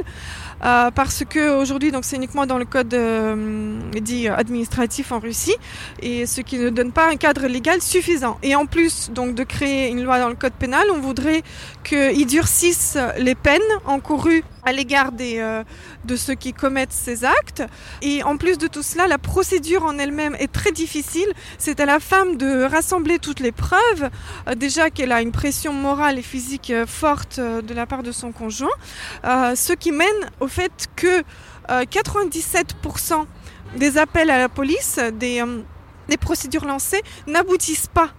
euh, parce que aujourd'hui donc c'est uniquement dans le code euh, dit administratif en Russie et ce qui ne donne pas un cadre légal suffisant. Et en plus donc de créer une loi dans le code pénal, on voudrait qu'ils durcissent les peines encourues à l'égard des, euh, de ceux qui commettent ces actes. Et en plus de tout cela, la procédure en elle-même est très difficile. C'est à la femme de rassembler toutes les preuves. Euh, déjà qu'elle a une pression morale et physique euh, forte euh, de la part de son conjoint. Ce qui mène au fait que euh, 97% des appels à la police, des, des procédures lancées, n'aboutissent pas.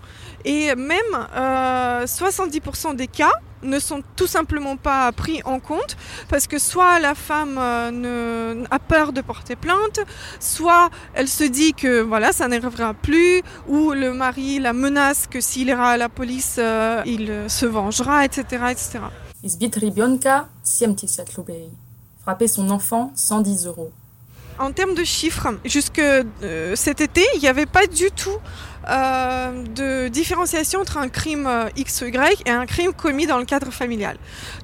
Et même euh, 70% des cas ne sont tout simplement pas pris en compte parce que soit la femme euh, ne, a peur de porter plainte, soit elle se dit que voilà, ça n'arrivera plus, ou le mari la menace que s'il ira à la police, euh, il euh, se vengera, etc. etc. Frapper son enfant, 110 euros. En termes de chiffres, jusque cet été, il n'y avait pas du tout de différenciation entre un crime euh, X ou Y et un crime commis dans le cadre familial.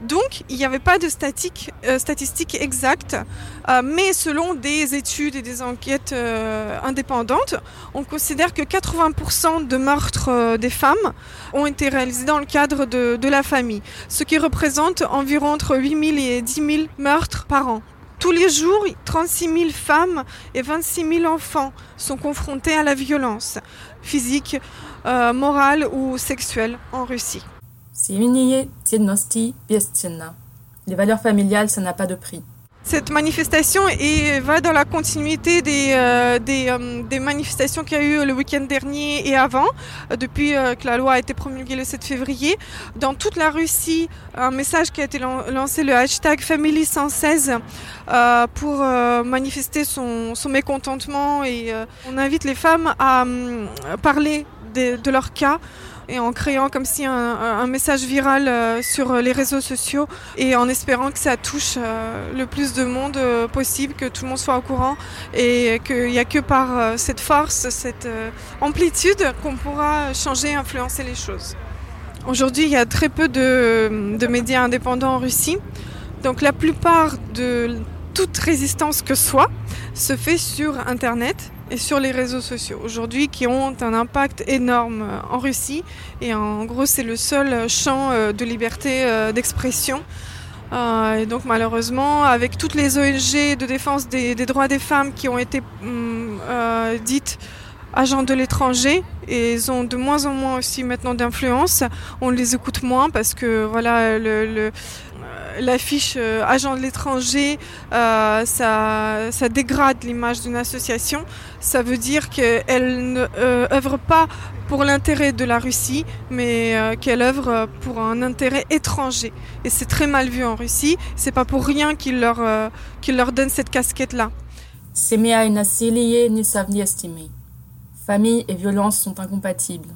Donc, il n'y avait pas de statique, euh, statistiques exactes, euh, mais selon des études et des enquêtes euh, indépendantes, on considère que 80% de meurtres euh, des femmes ont été réalisés dans le cadre de, de la famille, ce qui représente environ entre 8 000 et 10 000 meurtres par an. Tous les jours, 36 000 femmes et 26 000 enfants sont confrontés à la violence physique, euh, morale ou sexuelle en Russie. Les valeurs familiales, ça n'a pas de prix. Cette manifestation est, va dans la continuité des, euh, euh, des manifestations qu'il y a eu le week-end dernier et avant, euh, depuis que la loi a été promulguée le 7 février. Dans toute la Russie, un message qui a été lan- lancé, le hashtag Family 116, euh, pour manifester son, mécontentement. Et on invite les femmes à hum, parler de leur cas et en créant comme si un, message viral euh, sur les réseaux sociaux et en espérant que ça touche euh, le plus de monde euh, possible, que tout le monde soit au courant et qu'il n'y a que par euh, cette force, cette euh, amplitude qu'on pourra changer, influencer les choses. Aujourd'hui, il y a très peu de, de médias indépendants en Russie, donc la plupart de toute résistance que soit se fait sur Internet et sur les réseaux sociaux aujourd'hui qui ont un impact énorme euh, en Russie. Et en gros, c'est le seul euh, champ euh, de liberté d'expression. et donc malheureusement, avec toutes les ONG de défense des, droits des femmes qui ont été hum, dites agents de l'étranger et ils ont de moins en moins aussi maintenant d'influence. On les écoute moins parce que voilà le, L'affiche euh, agent de l'étranger, euh, ça, dégrade l'image d'une association. Ça veut dire qu'elle ne euh, œuvre pas pour l'intérêt de la Russie, mais qu'elle œuvre pour un intérêt étranger. Et c'est très mal vu en Russie. C'est pas pour rien qu'ils leur, euh, donnent cette casquette-là. Семья и насилие. Famille et violence sont incompatibles.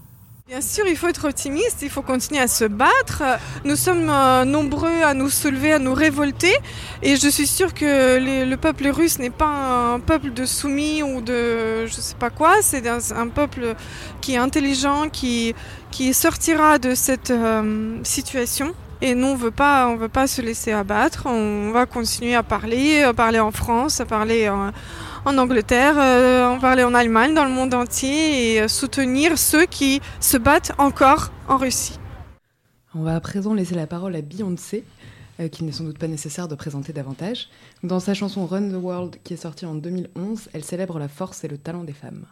Bien sûr, il faut être optimiste, il faut continuer à se battre. Nous sommes euh, nombreux à nous soulever, à nous révolter. Et je suis sûre que le peuple russe n'est pas un peuple de soumis ou de je ne sais pas quoi. C'est un, peuple qui est intelligent, qui, qui sortira de cette euh, situation. Et nous, on veut pas, on veut pas se laisser abattre. On va continuer à parler, à parler en France, à parler. Euh, en Angleterre, euh, en parler en Allemagne, dans le monde entier et euh, soutenir ceux qui se battent encore en Russie. On va à présent laisser la parole à Beyoncé, euh, qu'il n'est sans doute pas nécessaire de présenter davantage. Dans sa chanson Run the World, qui est sortie en 2011, elle célèbre la force et le talent des femmes.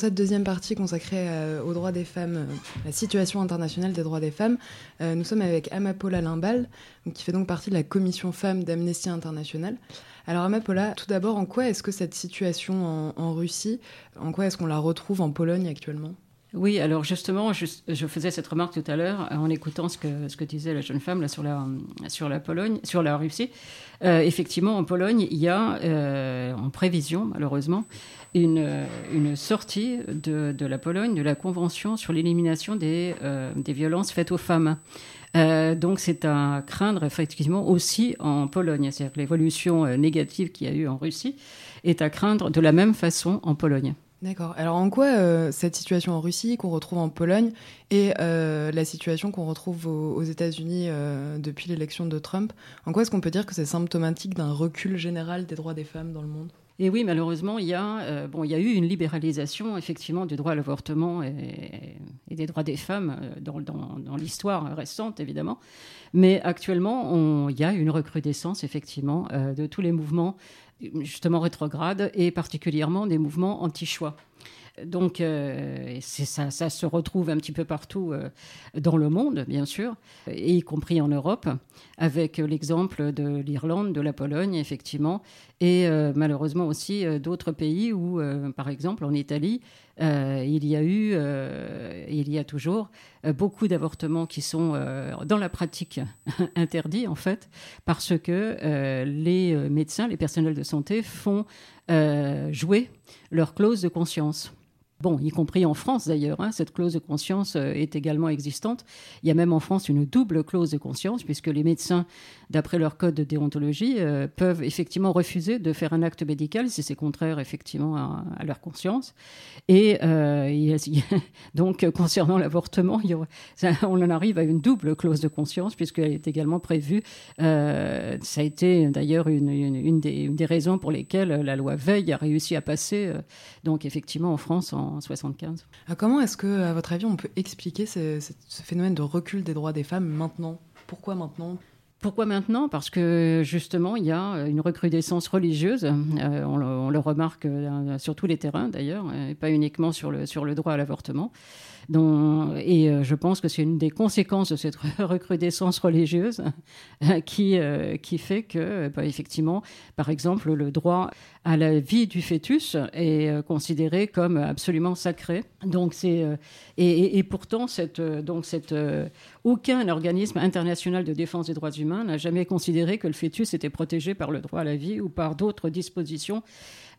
Cette deuxième partie consacrée euh, aux droits des femmes, euh, la situation internationale des droits des femmes, euh, nous sommes avec Amapola Limbal, qui fait donc partie de la commission femmes d'Amnesty International. Alors Amapola, tout d'abord, en quoi est-ce que cette situation en, Russie, en quoi est-ce qu'on la retrouve en Pologne actuellement? Oui, alors justement, je, faisais cette remarque tout à l'heure euh, en écoutant ce que, disait la jeune femme là, sur, la, Pologne, sur la Russie. Effectivement, en Pologne, il y a, en prévision, malheureusement, une, sortie de, la Pologne de la Convention sur l'élimination des, euh, violences faites aux femmes. Euh, donc c'est à craindre effectivement aussi en Pologne. C'est-à-dire que l'évolution euh, négative qu'il y a eu en Russie est à craindre de la même façon en Pologne. D'accord. Alors en quoi cette situation en Russie qu'on retrouve en Pologne et la situation qu'on retrouve aux, États-Unis depuis l'élection de Trump, en quoi est-ce qu'on peut dire que c'est symptomatique d'un recul général des droits des femmes dans le monde? Et oui, malheureusement, il y a, euh, bon, il y a eu une libéralisation effectivement du droit à l'avortement et, des droits des femmes euh, dans, l'histoire récente, évidemment. Mais actuellement, on- il y a une recrudescence effectivement euh, de tous les mouvements justement rétrogrades et particulièrement des mouvements anti-choix. Donc, ça, se retrouve un petit peu partout dans le monde, bien sûr, et y compris en Europe, avec l'exemple de l'Irlande, de la Pologne, effectivement, et euh, malheureusement aussi euh, d'autres pays où, euh, par exemple, en Italie, il y a eu, il y a toujours, beaucoup d'avortements qui sont dans la pratique interdits, en fait, parce que les médecins, les personnels de santé font jouer leur clause de conscience. Bon, y compris en France d'ailleurs, hein, cette clause de conscience euh, est également existante. Il y a même en France une double clause de conscience, puisque les médecins, d'après leur code de déontologie, euh, peuvent effectivement refuser de faire un acte médical si c'est contraire effectivement à, leur conscience. Et euh, donc, concernant l'avortement, on en arrive à une double clause de conscience, puisqu'elle est également prévue. Euh, ça a été d'ailleurs une des, une des raisons pour lesquelles la loi Veil a réussi à passer, euh, donc effectivement en France en 75. Ah, Comment est-ce que, à votre avis, on peut expliquer ce, phénomène de recul des droits des femmes maintenant? Pourquoi maintenant? Pourquoi maintenant? Parce que justement, il y a une recrudescence religieuse. Euh, on, le, on le remarque euh, sur tous les terrains d'ailleurs, et pas uniquement sur le, sur le droit à l'avortement. Et euh, je pense que c'est une des conséquences de cette recrudescence religieuse euh, qui, euh, qui fait que, bah, effectivement, par exemple, le droit à la vie du fœtus est considéré comme absolument sacré. Donc c'est et, et- pourtant cette donc cette aucun organisme international de défense des droits humains n'a jamais considéré que le fœtus était protégé par le droit à la vie ou par d'autres dispositions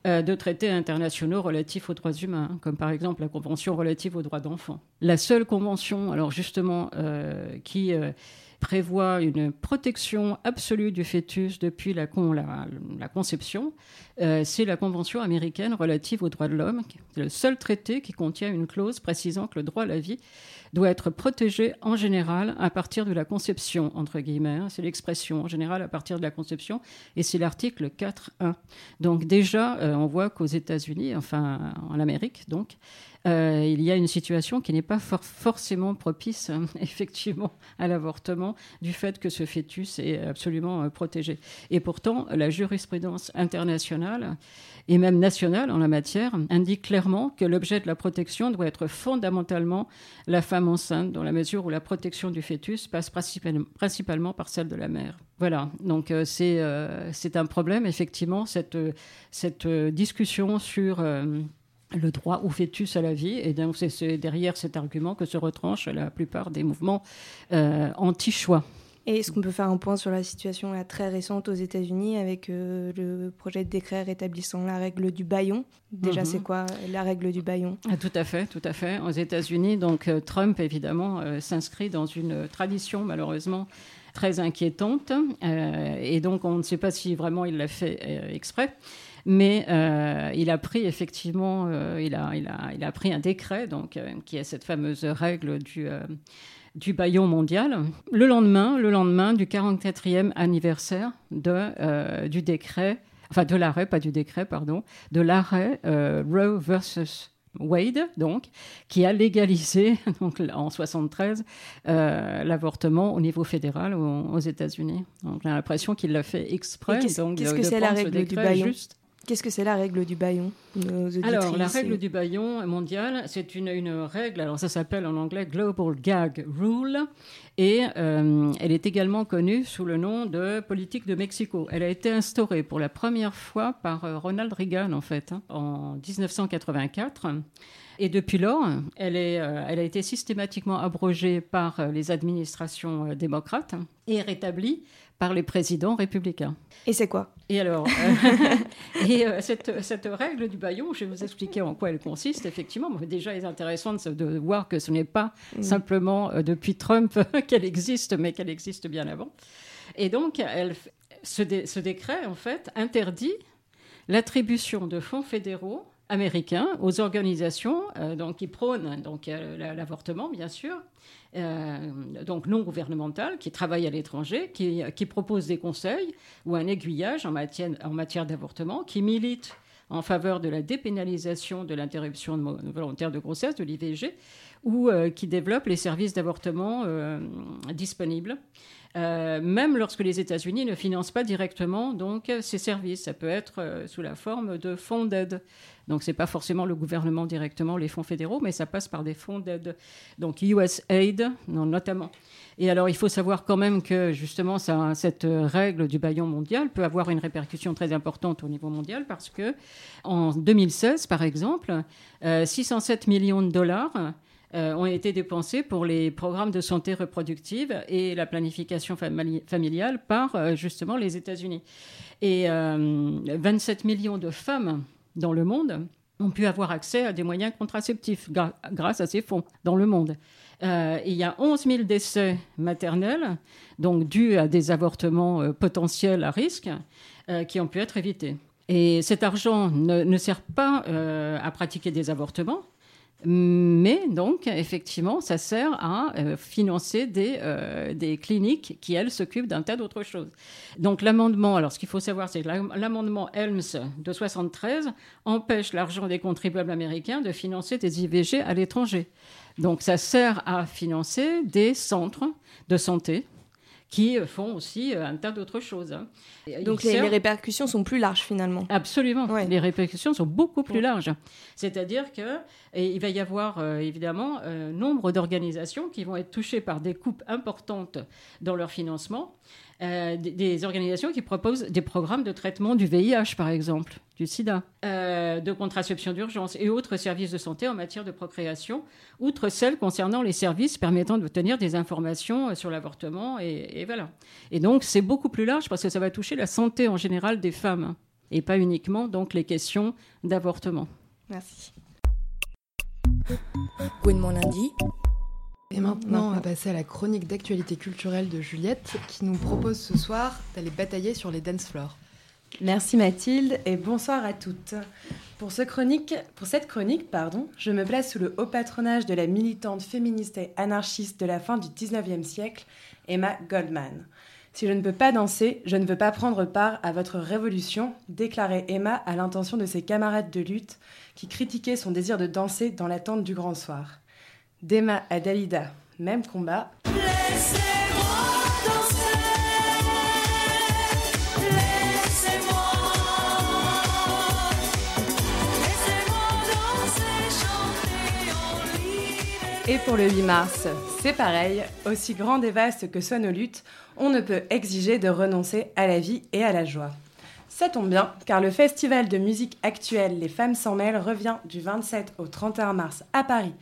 de traités internationaux relatifs aux droits humains, hein, comme par exemple la Convention relative aux droits d'enfants. La seule convention, alors justement, euh, qui euh, prévoit une protection absolue du fœtus depuis la, con- la- la conception, euh, c'est la Convention américaine relative aux droits de l'homme. Le seul traité qui contient une clause précisant que le droit à la vie doit être protégé en général à partir de la conception, entre guillemets. C'est l'expression en général à partir de la conception, et c'est l'article 4.1. Donc déjà, euh, on voit qu'aux États-Unis, enfin en Amérique, donc, euh, il y a une situation qui n'est pas for- forcément propice, hein, effectivement, à l'avortement, du fait que ce fœtus est absolument euh, protégé. Et pourtant, la jurisprudence internationale et même nationale en la matière indique clairement que l'objet de la protection doit être fondamentalement la femme enceinte, dans la mesure où la protection du fœtus passe principalement, par celle de la mère. Voilà, donc euh, c'est euh, un problème, effectivement, cette, euh, cette euh, discussion sur le droit au fœtus à la vie. Et donc, c'est- derrière cet argument que se retranchent la plupart des mouvements anti-choix. Et est-ce qu'on peut faire un point sur la situation là, très récente aux États-Unis avec euh, le projet de décret rétablissant la règle du baillon? Déjà, Mhm. c'est quoi euh, la règle du baillon? Ah, Tout à fait, tout à fait. Aux États-Unis, donc euh, Trump évidemment euh, s'inscrit dans une tradition malheureusement très inquiétante, et donc on ne sait pas si vraiment il l'a fait exprès. Mais il a pris effectivement, il, a, il, a, il a pris un décret donc, qui est cette fameuse règle du, du baillon mondial. Le lendemain, le lendemain du 44e anniversaire de, euh, du décret, enfin de l'arrêt, pas du décret, pardon, de l'arrêt euh, Roe versus Wade, donc, qui a légalisé donc, en 73 euh, l'avortement au niveau fédéral aux, aux États-Unis. Donc, j'ai l'impression qu'il l'a fait exprès. Qu'est-ce- que c'est la ce règle du baillon? juste. Qu'est-ce que c'est la règle du baillon Alors, la règle du baillon mondial, c'est une, une règle, alors ça s'appelle en anglais Global Gag Rule, et euh, elle est également connue sous le nom de politique de Mexico. Elle a été instaurée pour la première fois par euh, Ronald Reagan, en fait, hein, en 1984. Et depuis lors, elle, est, euh, elle a été systématiquement abrogée par les administrations démocrates et rétablie par les présidents républicains. Et c'est quoi? Et alors, euh, et euh, cette, cette règle du baillon, je vais vous expliquer en quoi elle consiste. Effectivement, Bon, déjà, il est intéressant de, voir que ce n'est pas simplement euh, depuis Trump qu'elle existe, mais qu'elle existe bien avant. Et donc, elle, ce, dé- ce décret, en fait, interdit l'attribution de fonds fédéraux américains aux organisations euh, donc, qui prônent donc, euh, la- l'avortement, bien sûr, euh, donc non gouvernementales, qui travaillent à l'étranger, qui, qui proposent des conseils ou un aiguillage en matière, en matière d'avortement, qui militent en faveur de la dépénalisation de l'interruption volontaire de grossesse, de l'IVG, ou euh, qui développent les services d'avortement euh, disponibles. Euh, même lorsque les États-Unis ne financent pas directement donc ces services, ça peut être sous la forme de fonds d'aide. Donc c'est pas forcément le gouvernement directement, les fonds fédéraux, mais ça passe par des fonds d'aide. Donc USAID, non, notamment. Et alors il faut savoir quand même que justement cette règle du baillon mondial peut avoir une répercussion très importante au niveau mondial parce que en 2016 par exemple, euh, 607 millions de dollars ont été dépensés pour les programmes de santé reproductive et la planification famili- familiale par euh, justement les États-Unis. Et euh, 27 millions de femmes dans le monde ont pu avoir accès à des moyens contraceptifs grâce à ces fonds dans le monde. Euh, il y a 11 000 décès maternels, donc dus à des avortements euh, potentiels à risque, euh, qui ont pu être évités. Et cet argent ne, sert pas euh, à pratiquer des avortements, mais donc, effectivement, ça sert à euh, financer des, euh, des cliniques qui, elles, s'occupent d'un tas d'autres choses. Donc, l'amendement, alors ce qu'il faut savoir, c'est que l'am- l'amendement Helms de 73 empêche l'argent des contribuables américains de financer des IVG à l'étranger. Donc, ça sert à financer des centres de santé qui euh, font aussi euh, un tas d'autres choses. hein. Donc les, répercussions sont plus larges finalement. Absolument. Les répercussions sont beaucoup plus larges. C'est-à-dire que et il va y avoir euh, évidemment euh, nombre d'organisations qui vont être touchées par des coupes importantes dans leur financement. Euh, des, organisations qui proposent des programmes de traitement du VIH, par exemple, du sida, euh, de contraception d'urgence et autres services de santé en matière de procréation, outre celles concernant les services permettant d'obtenir des informations euh, sur l'avortement. Et, et voilà. Et donc, c'est beaucoup plus large parce que ça va toucher la santé en général des femmes et pas uniquement donc les questions d'avortement. Merci. Gwen mon lundi. Et maintenant, on va passer à la chronique d'actualité culturelle de Juliette, qui nous propose ce soir d'aller batailler sur les dance floors. Merci Mathilde et bonsoir à toutes. Pour, ce chronique, pour cette chronique, pardon, je me place sous le haut patronage de la militante féministe et anarchiste de la fin du 19e siècle, Emma Goldman. Si je ne peux pas danser, je ne veux pas prendre part à votre révolution, déclarait Emma à l'intention de ses camarades de lutte qui critiquaient son désir de danser dans l'attente du grand soir. D'Emma à Dalida, même combat. Et pour le 8 mars, c'est pareil, aussi grande et vaste que soient nos luttes, on ne peut exiger de renoncer à la vie et à la joie. Ça tombe bien, car le festival de musique actuelle Les Femmes s'en mêlent revient du 27 au 31 mars à Paris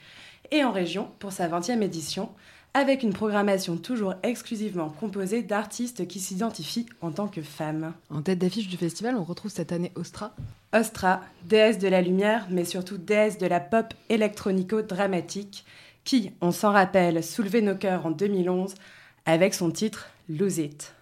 et en région pour sa 20e édition, avec une programmation toujours exclusivement composée d'artistes qui s'identifient en tant que femmes. En tête d'affiche du festival, on retrouve cette année Ostra. Ostra, déesse de la lumière, mais surtout déesse de la pop électronico-dramatique, qui, on s'en rappelle, soulevait nos cœurs en 2011 avec son titre Lose It.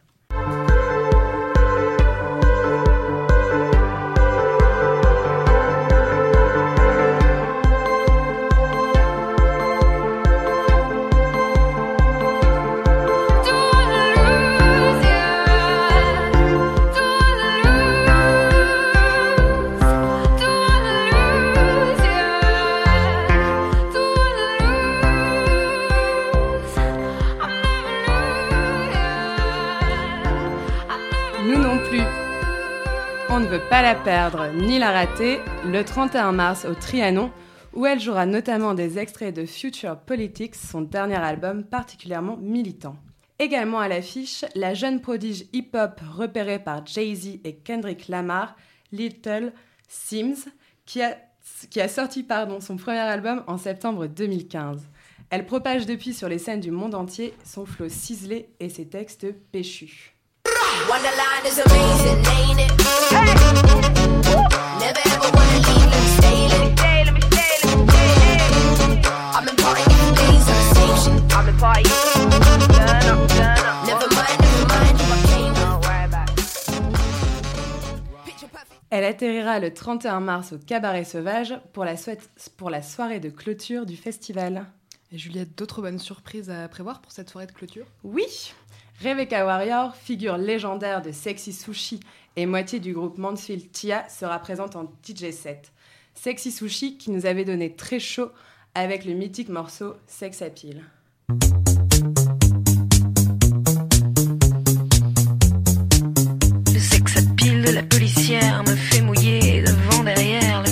Pas la perdre ni la rater le 31 mars au Trianon, où elle jouera notamment des extraits de Future Politics, son dernier album particulièrement militant. Également à l'affiche, la jeune prodige hip-hop repérée par Jay-Z et Kendrick Lamar, Little Sims, qui a, qui a sorti pardon, son premier album en septembre 2015. Elle propage depuis sur les scènes du monde entier son flow ciselé et ses textes péchus. Wonderland is amazing, ain't it? Never ever wanna leave, let me stay, let me stay, let me stay, let me stay. I've been partying for days on the same shit. I've been partying. Turn up, turn up. Never mind, never mind, if I came. Don't worry about Elle atterrira le 31 mars au Cabaret Sauvage pour la, soi- pour la soirée de clôture du festival. Et Juliette, d'autres bonnes surprises à prévoir pour cette soirée de clôture? Oui Rebecca Warrior, figure légendaire de Sexy Sushi et moitié du groupe Mansfield Tia, sera présente en DJ set. Sexy Sushi qui nous avait donné très chaud avec le mythique morceau Sex Appeal. Le à pile de la policière me fait mouiller devant derrière.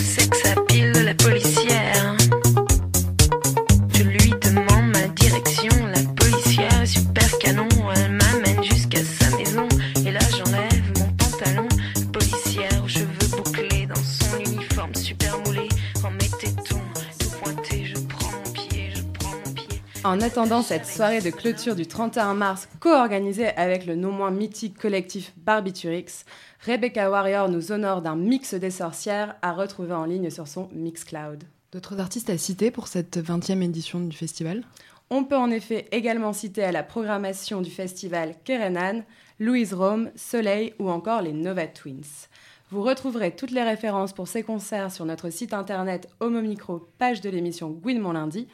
Attendant cette soirée de clôture du 31 mars, co-organisée avec le non moins mythique collectif Barbiturix, Rebecca Warrior nous honore d'un mix des sorcières à retrouver en ligne sur son Mixcloud. D'autres artistes à citer pour cette 20e édition du festival? On peut en effet également citer à la programmation du festival Kerenan, Louise Rome, Soleil ou encore les Nova Twins. Vous retrouverez toutes les références pour ces concerts sur notre site internet Homo Micro, page de l'émission Mon Lundi,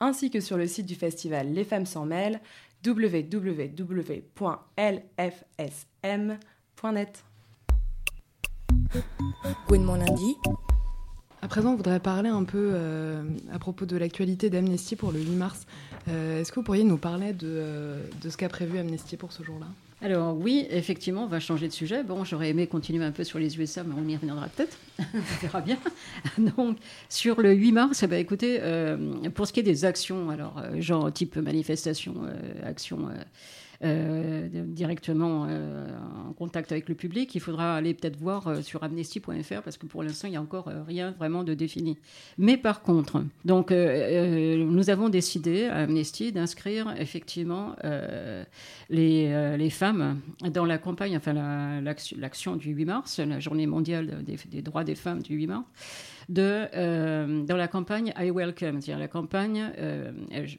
ainsi que sur le site du festival Les Femmes s'en mêlent, www.lfsm.net. Mon lundi. À présent, on voudrait parler un peu euh, à propos de l'actualité d'Amnesty pour le 8 mars. Euh, Est-ce que vous pourriez nous parler de, euh, de ce qu'a prévu Amnesty pour ce jour-là? Alors oui, effectivement, on va changer de sujet. Bon, j'aurais aimé continuer un peu sur les USA, mais on y reviendra peut-être. on verra bien. Donc, sur le 8 mars, eh ben, écoutez, euh, pour ce qui est des actions, alors euh, genre type manifestation, euh, action directement euh, en contact avec le public, il faudra aller peut-être voir euh, sur amnesty.fr parce que pour l'instant, il n'y a encore euh, rien vraiment de défini. Mais par contre, donc, euh, euh, nous avons décidé à Amnesty d'inscrire effectivement euh, les, euh, femmes dans la campagne, enfin la- l'action du 8 mars, la journée mondiale des droits des femmes du 8 mars, euh, dans la campagne I Welcome, c'est-à-dire la campagne euh,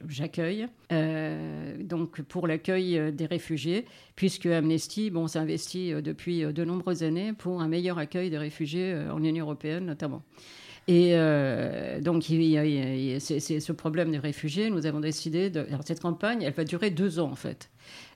J'accueille, euh, donc pour l'accueil des réfugiés, puisque Amnesty bon, s'investit depuis de nombreuses années pour un meilleur accueil des réfugiés en Union européenne notamment. Et donc, c'est ce problème des réfugiés. Nous avons décidé de. Alors, cette campagne, elle va durer deux ans, en fait.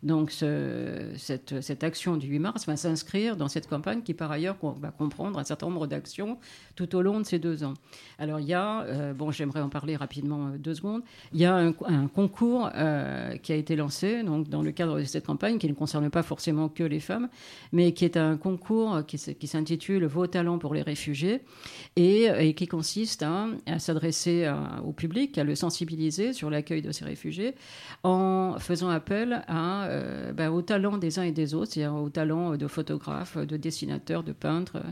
Donc, ce- cette, action du 8 mars va s'inscrire dans cette campagne qui, par ailleurs, va comprendre un certain nombre d'actions tout au long de ces deux ans. Alors, il y a, euh, bon, j'aimerais en parler rapidement euh, deux secondes, il y a un, concours euh, qui a été lancé donc, dans le cadre de cette campagne qui ne concerne pas forcément que les femmes, mais qui est un concours qui, s'intitule Vos talents pour les réfugiés et, qui consiste à, s'adresser au public, à le sensibiliser sur l'accueil de ces réfugiés en faisant appel à, euh, ben, aux talents des uns et des autres, c'est-à-dire aux talents de photographes, de dessinateurs, de peintres,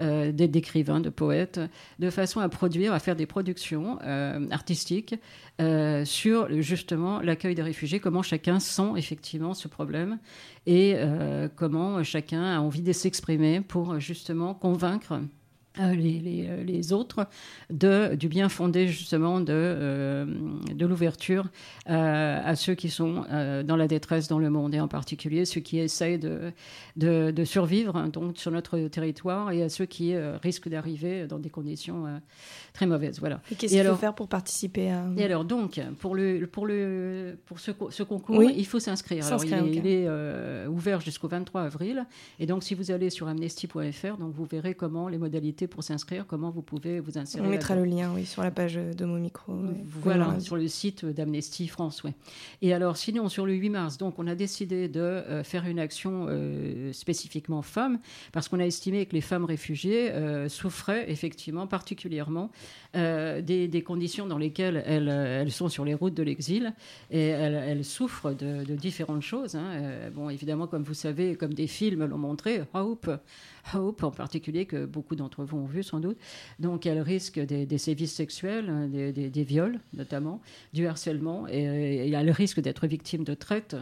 euh, d'écrivains, de poètes, de façon à produire, à faire des productions euh, artistiques euh, sur justement l'accueil des réfugiés, comment chacun sent effectivement ce problème et euh, comment chacun a envie de s'exprimer pour justement convaincre euh, les, les, euh, les autres de, du bien fondé justement de, euh, de l'ouverture euh, à ceux qui sont dans la détresse dans le monde et en particulier ceux qui essayent de, de, de survivre hein, donc, sur notre territoire et à ceux qui risquent d'arriver dans des conditions très mauvaises. Voilà. Et qu'est-ce qu'il faut faire pour participer à... Et alors donc, pour, le, pour, le, pour ce, co- ce concours, Oui. il faut s'inscrire. Alors, il il est, ouvert jusqu'au 23 avril. Et donc, si vous allez sur amnesty.fr, donc vous verrez comment les modalités pour s'inscrire, comment vous pouvez vous insérer. On mettra le lien, oui, sur la page de Mo Micro. ouais. Voilà, sur le site d'Amnesty France. Ouais. Et alors, sinon, sur le 8 mars, donc, on a décidé de euh, faire une action euh, spécifiquement femmes, parce qu'on a estimé que les femmes réfugiées euh, souffraient effectivement particulièrement euh, des, des conditions dans lesquelles elles, euh, elles sont sur les routes de l'exil, et elles, elles souffrent de, de différentes choses. hein. Euh, bon, évidemment, comme vous savez, comme des films l'ont montré, Hope, Hope en particulier, que beaucoup d'entre vous ont vu sans doute, donc elles risquent des, des sévices sexuels, hein, des, viols notamment, du harcèlement, et, et elles risquent d'être victimes de traite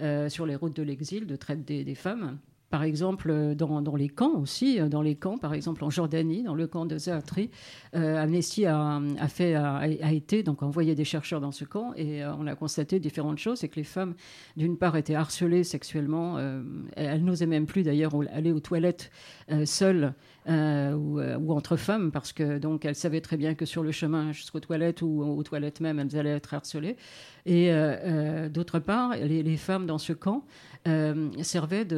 euh, sur les routes de l'exil, de traite des femmes. Par exemple, euh, dans, les camps aussi, euh, dans les camps, par exemple en Jordanie, dans le camp de Zaatri, euh, Amnesty a, fait, a, été donc envoyé des chercheurs dans ce camp et on a constaté différentes choses. C'est que les femmes, d'une part, étaient harcelées sexuellement. elles n'osaient même plus d'ailleurs aller aux toilettes seules ou, entre femmes parce que donc elles savaient très bien que sur le chemin jusqu'aux toilettes ou aux toilettes même, elles allaient être harcelées. Et d'autre part, les femmes dans ce camp euh,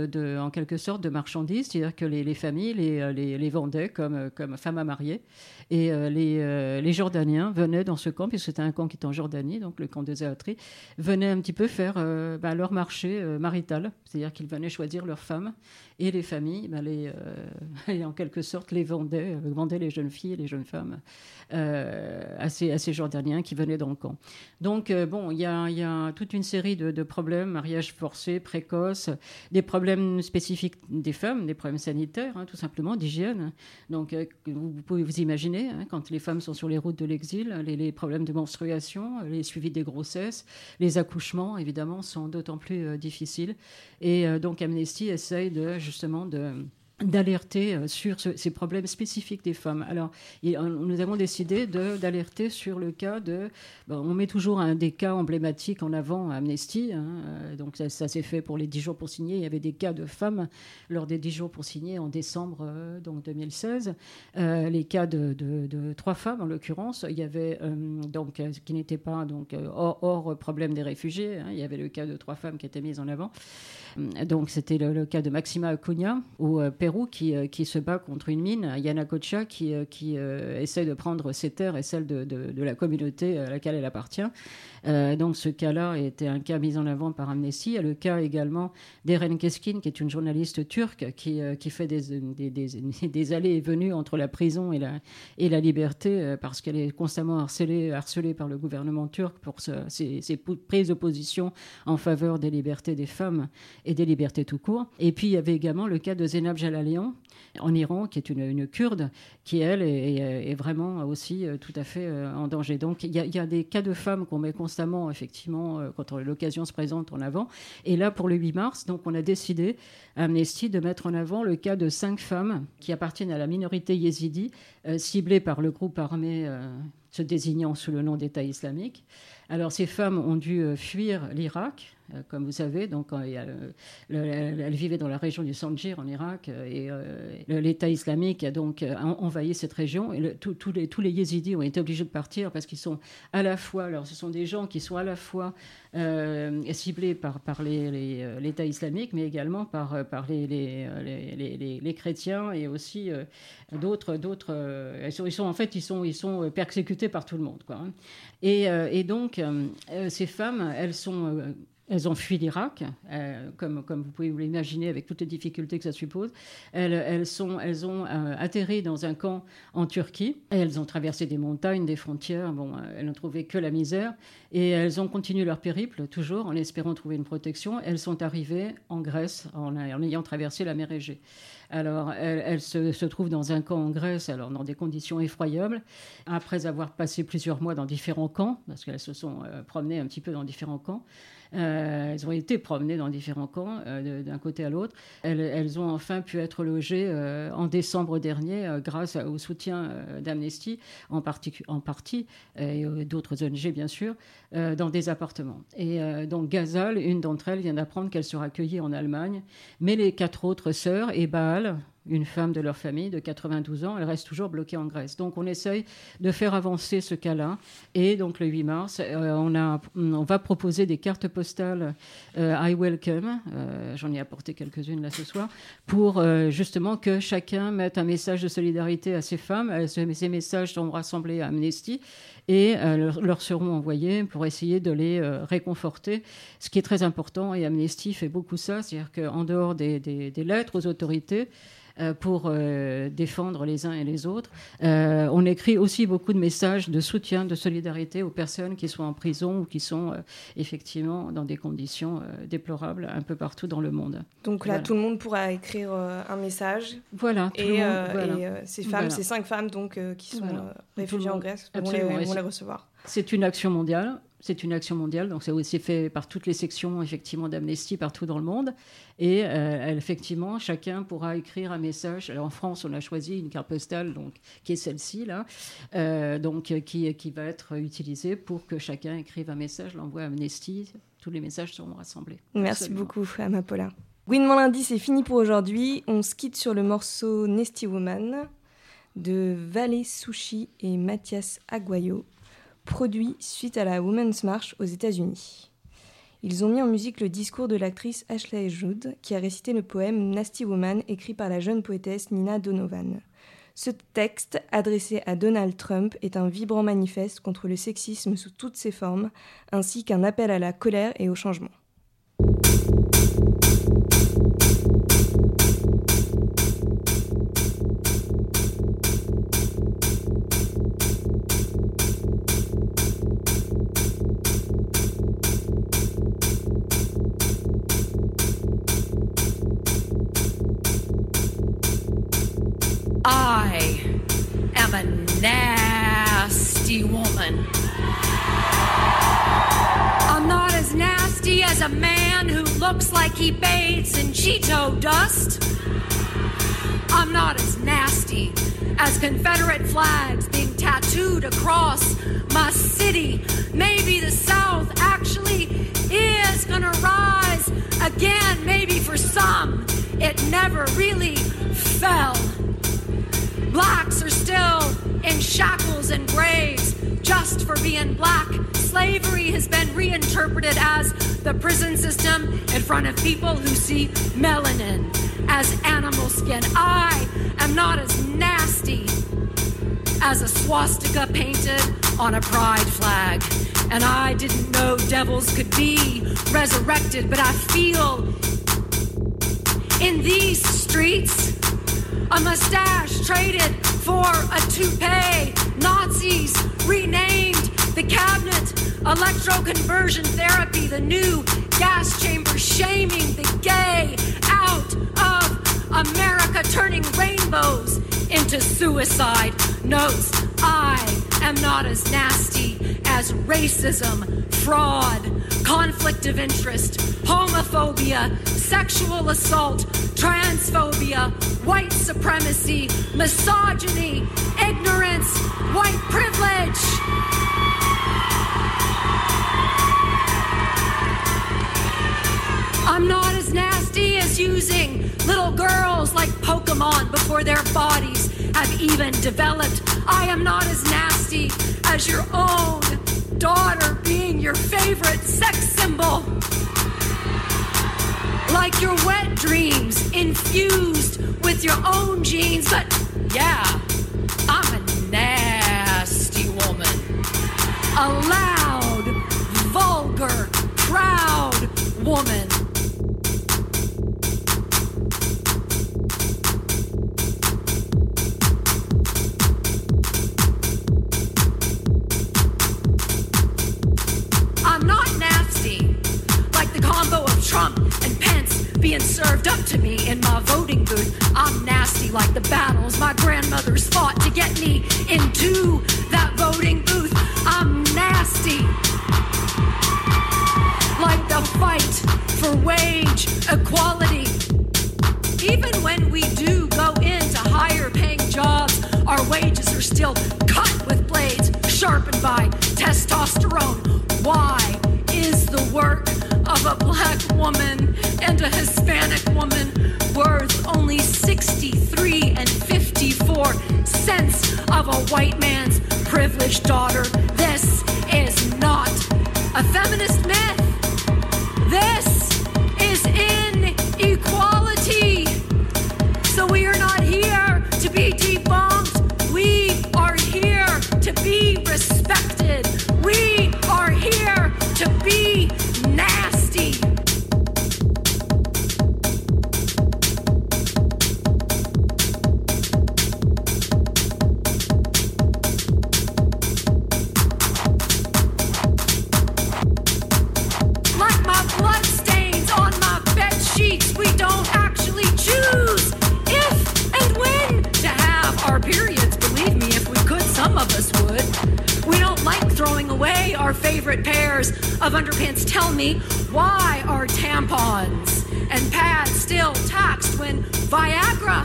de- en quelque sorte de marchandises, c'est-à-dire que les, les familles les, euh, vendaient comme, comme femmes à marier. Et euh, les, euh, Jordaniens venaient dans ce camp, puisque c'était un camp qui était en Jordanie, donc le camp de Zaatri, venaient un petit peu faire euh, bah, leur marché euh, marital, c'est-à-dire qu'ils venaient choisir leurs femmes et les familles, bah, euh, en quelque sorte, les vendaient, euh, vendaient les jeunes filles et les jeunes femmes euh, à, ces, Jordaniens qui venaient dans le camp. Donc, euh, bon, il y a, il y a toute une série de, de problèmes, mariage forcé, précoce, des problèmes spécifiques des femmes, des problèmes sanitaires, hein, tout simplement, d'hygiène. Donc, euh, vous, pouvez vous imaginer, hein, quand les femmes sont sur les routes de l'exil, les, les problèmes de menstruation, les suivis des grossesses, les accouchements, évidemment, sont d'autant plus euh, difficiles. Et euh, donc, Amnesty essaye de, justement de d'alerter euh, sur ce- ces problèmes spécifiques des femmes. Alors, on- nous avons décidé d'alerter sur le cas de... on met toujours des cas emblématiques en avant à Amnesty. hein, euh, donc, ça, s'est fait pour les 10 jours pour signer. Il y avait des cas de femmes lors des 10 jours pour signer en décembre euh, donc 2016. Euh, les cas de, trois femmes, en l'occurrence. Il y avait, euh, donc, euh, qui n'étaient pas donc, euh, hors, problème des réfugiés. hein. il y avait le cas de trois femmes qui étaient mises en avant. Euh, Donc, c'était le, cas de Maxima Acuna au euh, Pérou qui, euh, qui se bat contre une mine, Yanacocha, qui, euh, qui euh, essaie de prendre ses terres et celles de, de- la communauté à laquelle elle appartient. Donc, ce cas-là était un cas mis en avant par Amnesty. Il y a le cas également d'Eren Keskin, qui est une journaliste turque qui, qui fait des, des, allées et venues entre la prison et la, et la liberté parce qu'elle est constamment harcelée, harcelée par le gouvernement turc pour ses, ses prises de position en faveur des libertés des femmes et des libertés tout court. Et puis il y avait également le cas de Zeinab Jalalian en Iran, qui est une, kurde, qui elle est, vraiment aussi euh, tout à fait euh, en danger. Donc il y, a, des cas de femmes qu'on met constamment, effectivement, euh, quand l'occasion se présente en avant. Et là, pour le 8 mars, donc on a décidé, à Amnesty, de mettre en avant le cas de cinq femmes qui appartiennent à la minorité yézidi, ciblées par le groupe armé se désignant sous le nom d'État islamique. Alors ces femmes ont dû euh, fuir l'Irak, euh, comme vous savez, donc euh, elles vivaient dans la région du Sanjir en Irak et l'État islamique a donc en- envahi cette région et tous- les, yézidis ont été obligés de partir parce qu'ils sont à la fois, alors ce sont des gens qui sont à la fois ciblés par, par l'État islamique mais également par, par les, les, les, chrétiens et aussi d'autres, d'autres ils, sont, en fait ils sont, ils sont persécutés par tout le monde. Quoi, hein. et, et donc euh, euh, ces femmes, euh, elles ont fui l'Irak, euh, comme, vous pouvez vous l'imaginer, avec toutes les difficultés que ça suppose. Elles, ont atterri dans un camp en Turquie. Et elles ont traversé des montagnes, des frontières. Bon, elles n'ont trouvé que la misère. Et elles ont continué leur périple, toujours, en espérant trouver une protection. Elles sont arrivées en Grèce, en ayant traversé la mer Égée. Alors, elles se, trouvent dans un camp en Grèce, alors dans des conditions effroyables, après avoir passé plusieurs mois dans différents camps, parce qu'elles se sont euh, promenées un petit peu dans différents camps. Euh, elles ont été promenées dans différents camps, euh, d'un côté à l'autre. Elles, ont enfin pu être logées euh, en décembre dernier grâce au soutien d'Amnesty, en, en partie, et d'autres ONG bien sûr, dans des appartements. Et donc Gazal, une d'entre elles, vient d'apprendre qu'elle sera accueillie en Allemagne, mais les quatre autres sœurs et Baal, une femme de leur famille de 92 ans, elle reste toujours bloquée en Grèce. Donc on essaye de faire avancer ce cas-là. Et donc le 8 mars, euh, on, va proposer des cartes postales euh, I Welcome, euh, j'en ai apporté quelques-unes là ce soir, pour justement que chacun mette un message de solidarité à ces femmes. Ces messages seront rassemblés à Amnesty et euh, leur, leur seront envoyés pour essayer de les euh, réconforter. Ce qui est très important, et Amnesty fait beaucoup ça, c'est-à-dire qu'en dehors des, des- des lettres aux autorités, euh, pour euh, défendre les uns et les autres. Euh, on écrit aussi beaucoup de messages de soutien, de solidarité aux personnes qui sont en prison ou qui sont euh, effectivement dans des conditions déplorables un peu partout dans le monde. Donc là, Voilà. tout le monde pourra écrire un message. Voilà, tout Et, le monde, voilà. et, ces femmes, Voilà. ces cinq femmes donc, qui sont réfugiées en. Grèce vont les, Absolument. Les recevoir. C'est une action mondiale. C'est une action mondiale, donc c'est aussi fait par toutes les sections effectivement d'Amnesty partout dans le monde. Et euh, effectivement, chacun pourra écrire un message. Alors en France, on a choisi une carte postale, donc qui est celle-ci là, euh, donc qui, qui va être utilisée pour que chacun écrive un message, l'envoie à Amnesty. Tous les messages seront rassemblés. Merci Absolument. beaucoup, Amapola. Gouinement lundi, c'est fini pour aujourd'hui. On se quitte sur le morceau Nesty Woman de Valet Sushi et Mathias Aguayo, produit suite à la Women's March aux États-Unis. Ils ont mis en musique le discours de l'actrice Ashley Judd, qui a récité le poème Nasty Woman écrit par la jeune poétesse Nina Donovan. Ce texte, adressé à Donald Trump, est un vibrant manifeste contre le sexisme sous toutes ses formes, ainsi qu'un appel à la colère et au changement. Confederate flags being tattooed across my city. Maybe the South actually is gonna rise again. Maybe for some, it never really fell. Blacks are still in shackles and graves just for being black. Slavery has been reinterpreted as the prison system in front of people who see melanin as animal skin. I am not as nasty as a swastika painted on a pride flag. And I didn't know devils could be resurrected, but I feel in these streets a mustache traded for a toupee. Nazis renamed the cabinet electroconversion therapy, the new gas chamber shaming the gay out of America, turning rainbows into suicide notes. I am not as nasty as racism, fraud, conflict of interest, homophobia, sexual assault, transphobia, white supremacy, misogyny, ignorance, white privilege. Using little girls like Pokemon before their bodies have even developed. I am not as nasty as your own daughter being your favorite sex symbol. Like your wet dreams infused with your own genes, but yeah, I'm a nasty woman. A loud, vulgar, proud woman. Like the battles my grandmothers fought to get me into that voting booth. I'm nasty like the fight for wage equality. Even when we do go into higher paying jobs, our wages are still cut with blades sharpened by daughter. This is not a feminist Viagra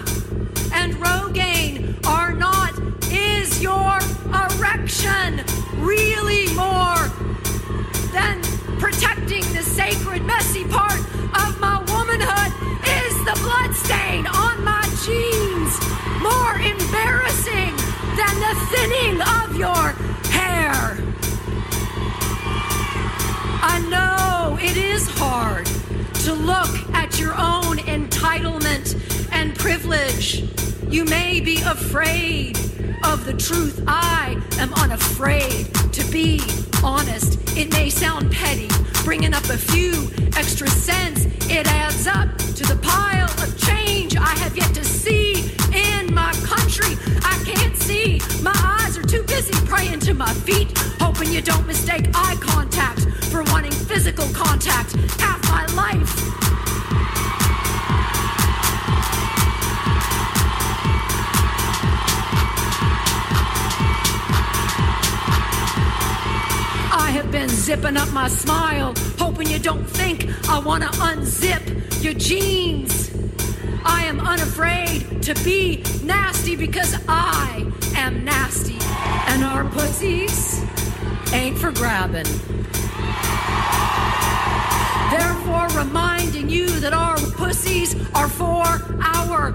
and Rogaine are not? Is your erection really more than protecting the sacred, messy part of my womanhood is the blood stain on my jeans. More embarrassing than the thinning of your hair. I know it is hard to look at your own entitlement and privilege. You may be afraid of the truth. I am unafraid to be honest. It may sound petty, bringing up a few extra cents. It adds up to the pile of change I have yet to see in my country. I can't see. My eyes are too busy praying to my feet, hoping you don't mistake eye contact for wanting physical contact. Half my life. Have been zipping up my smile, hoping you don't think I want to unzip your jeans. I am unafraid to be nasty because I am nasty. And our pussies ain't for grabbing. Therefore, reminding you that our pussies are for our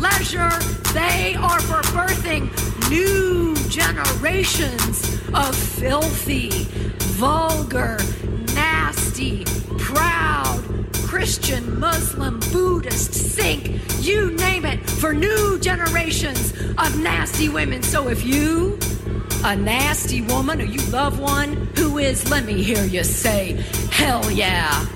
pleasure. They are for birthing new generations of filthy, vulgar, nasty, proud, Christian, Muslim, Buddhist, Sikh, you name it, for new generations of nasty women. So if you, a nasty woman, or you love one who is, let me hear you say, hell yeah.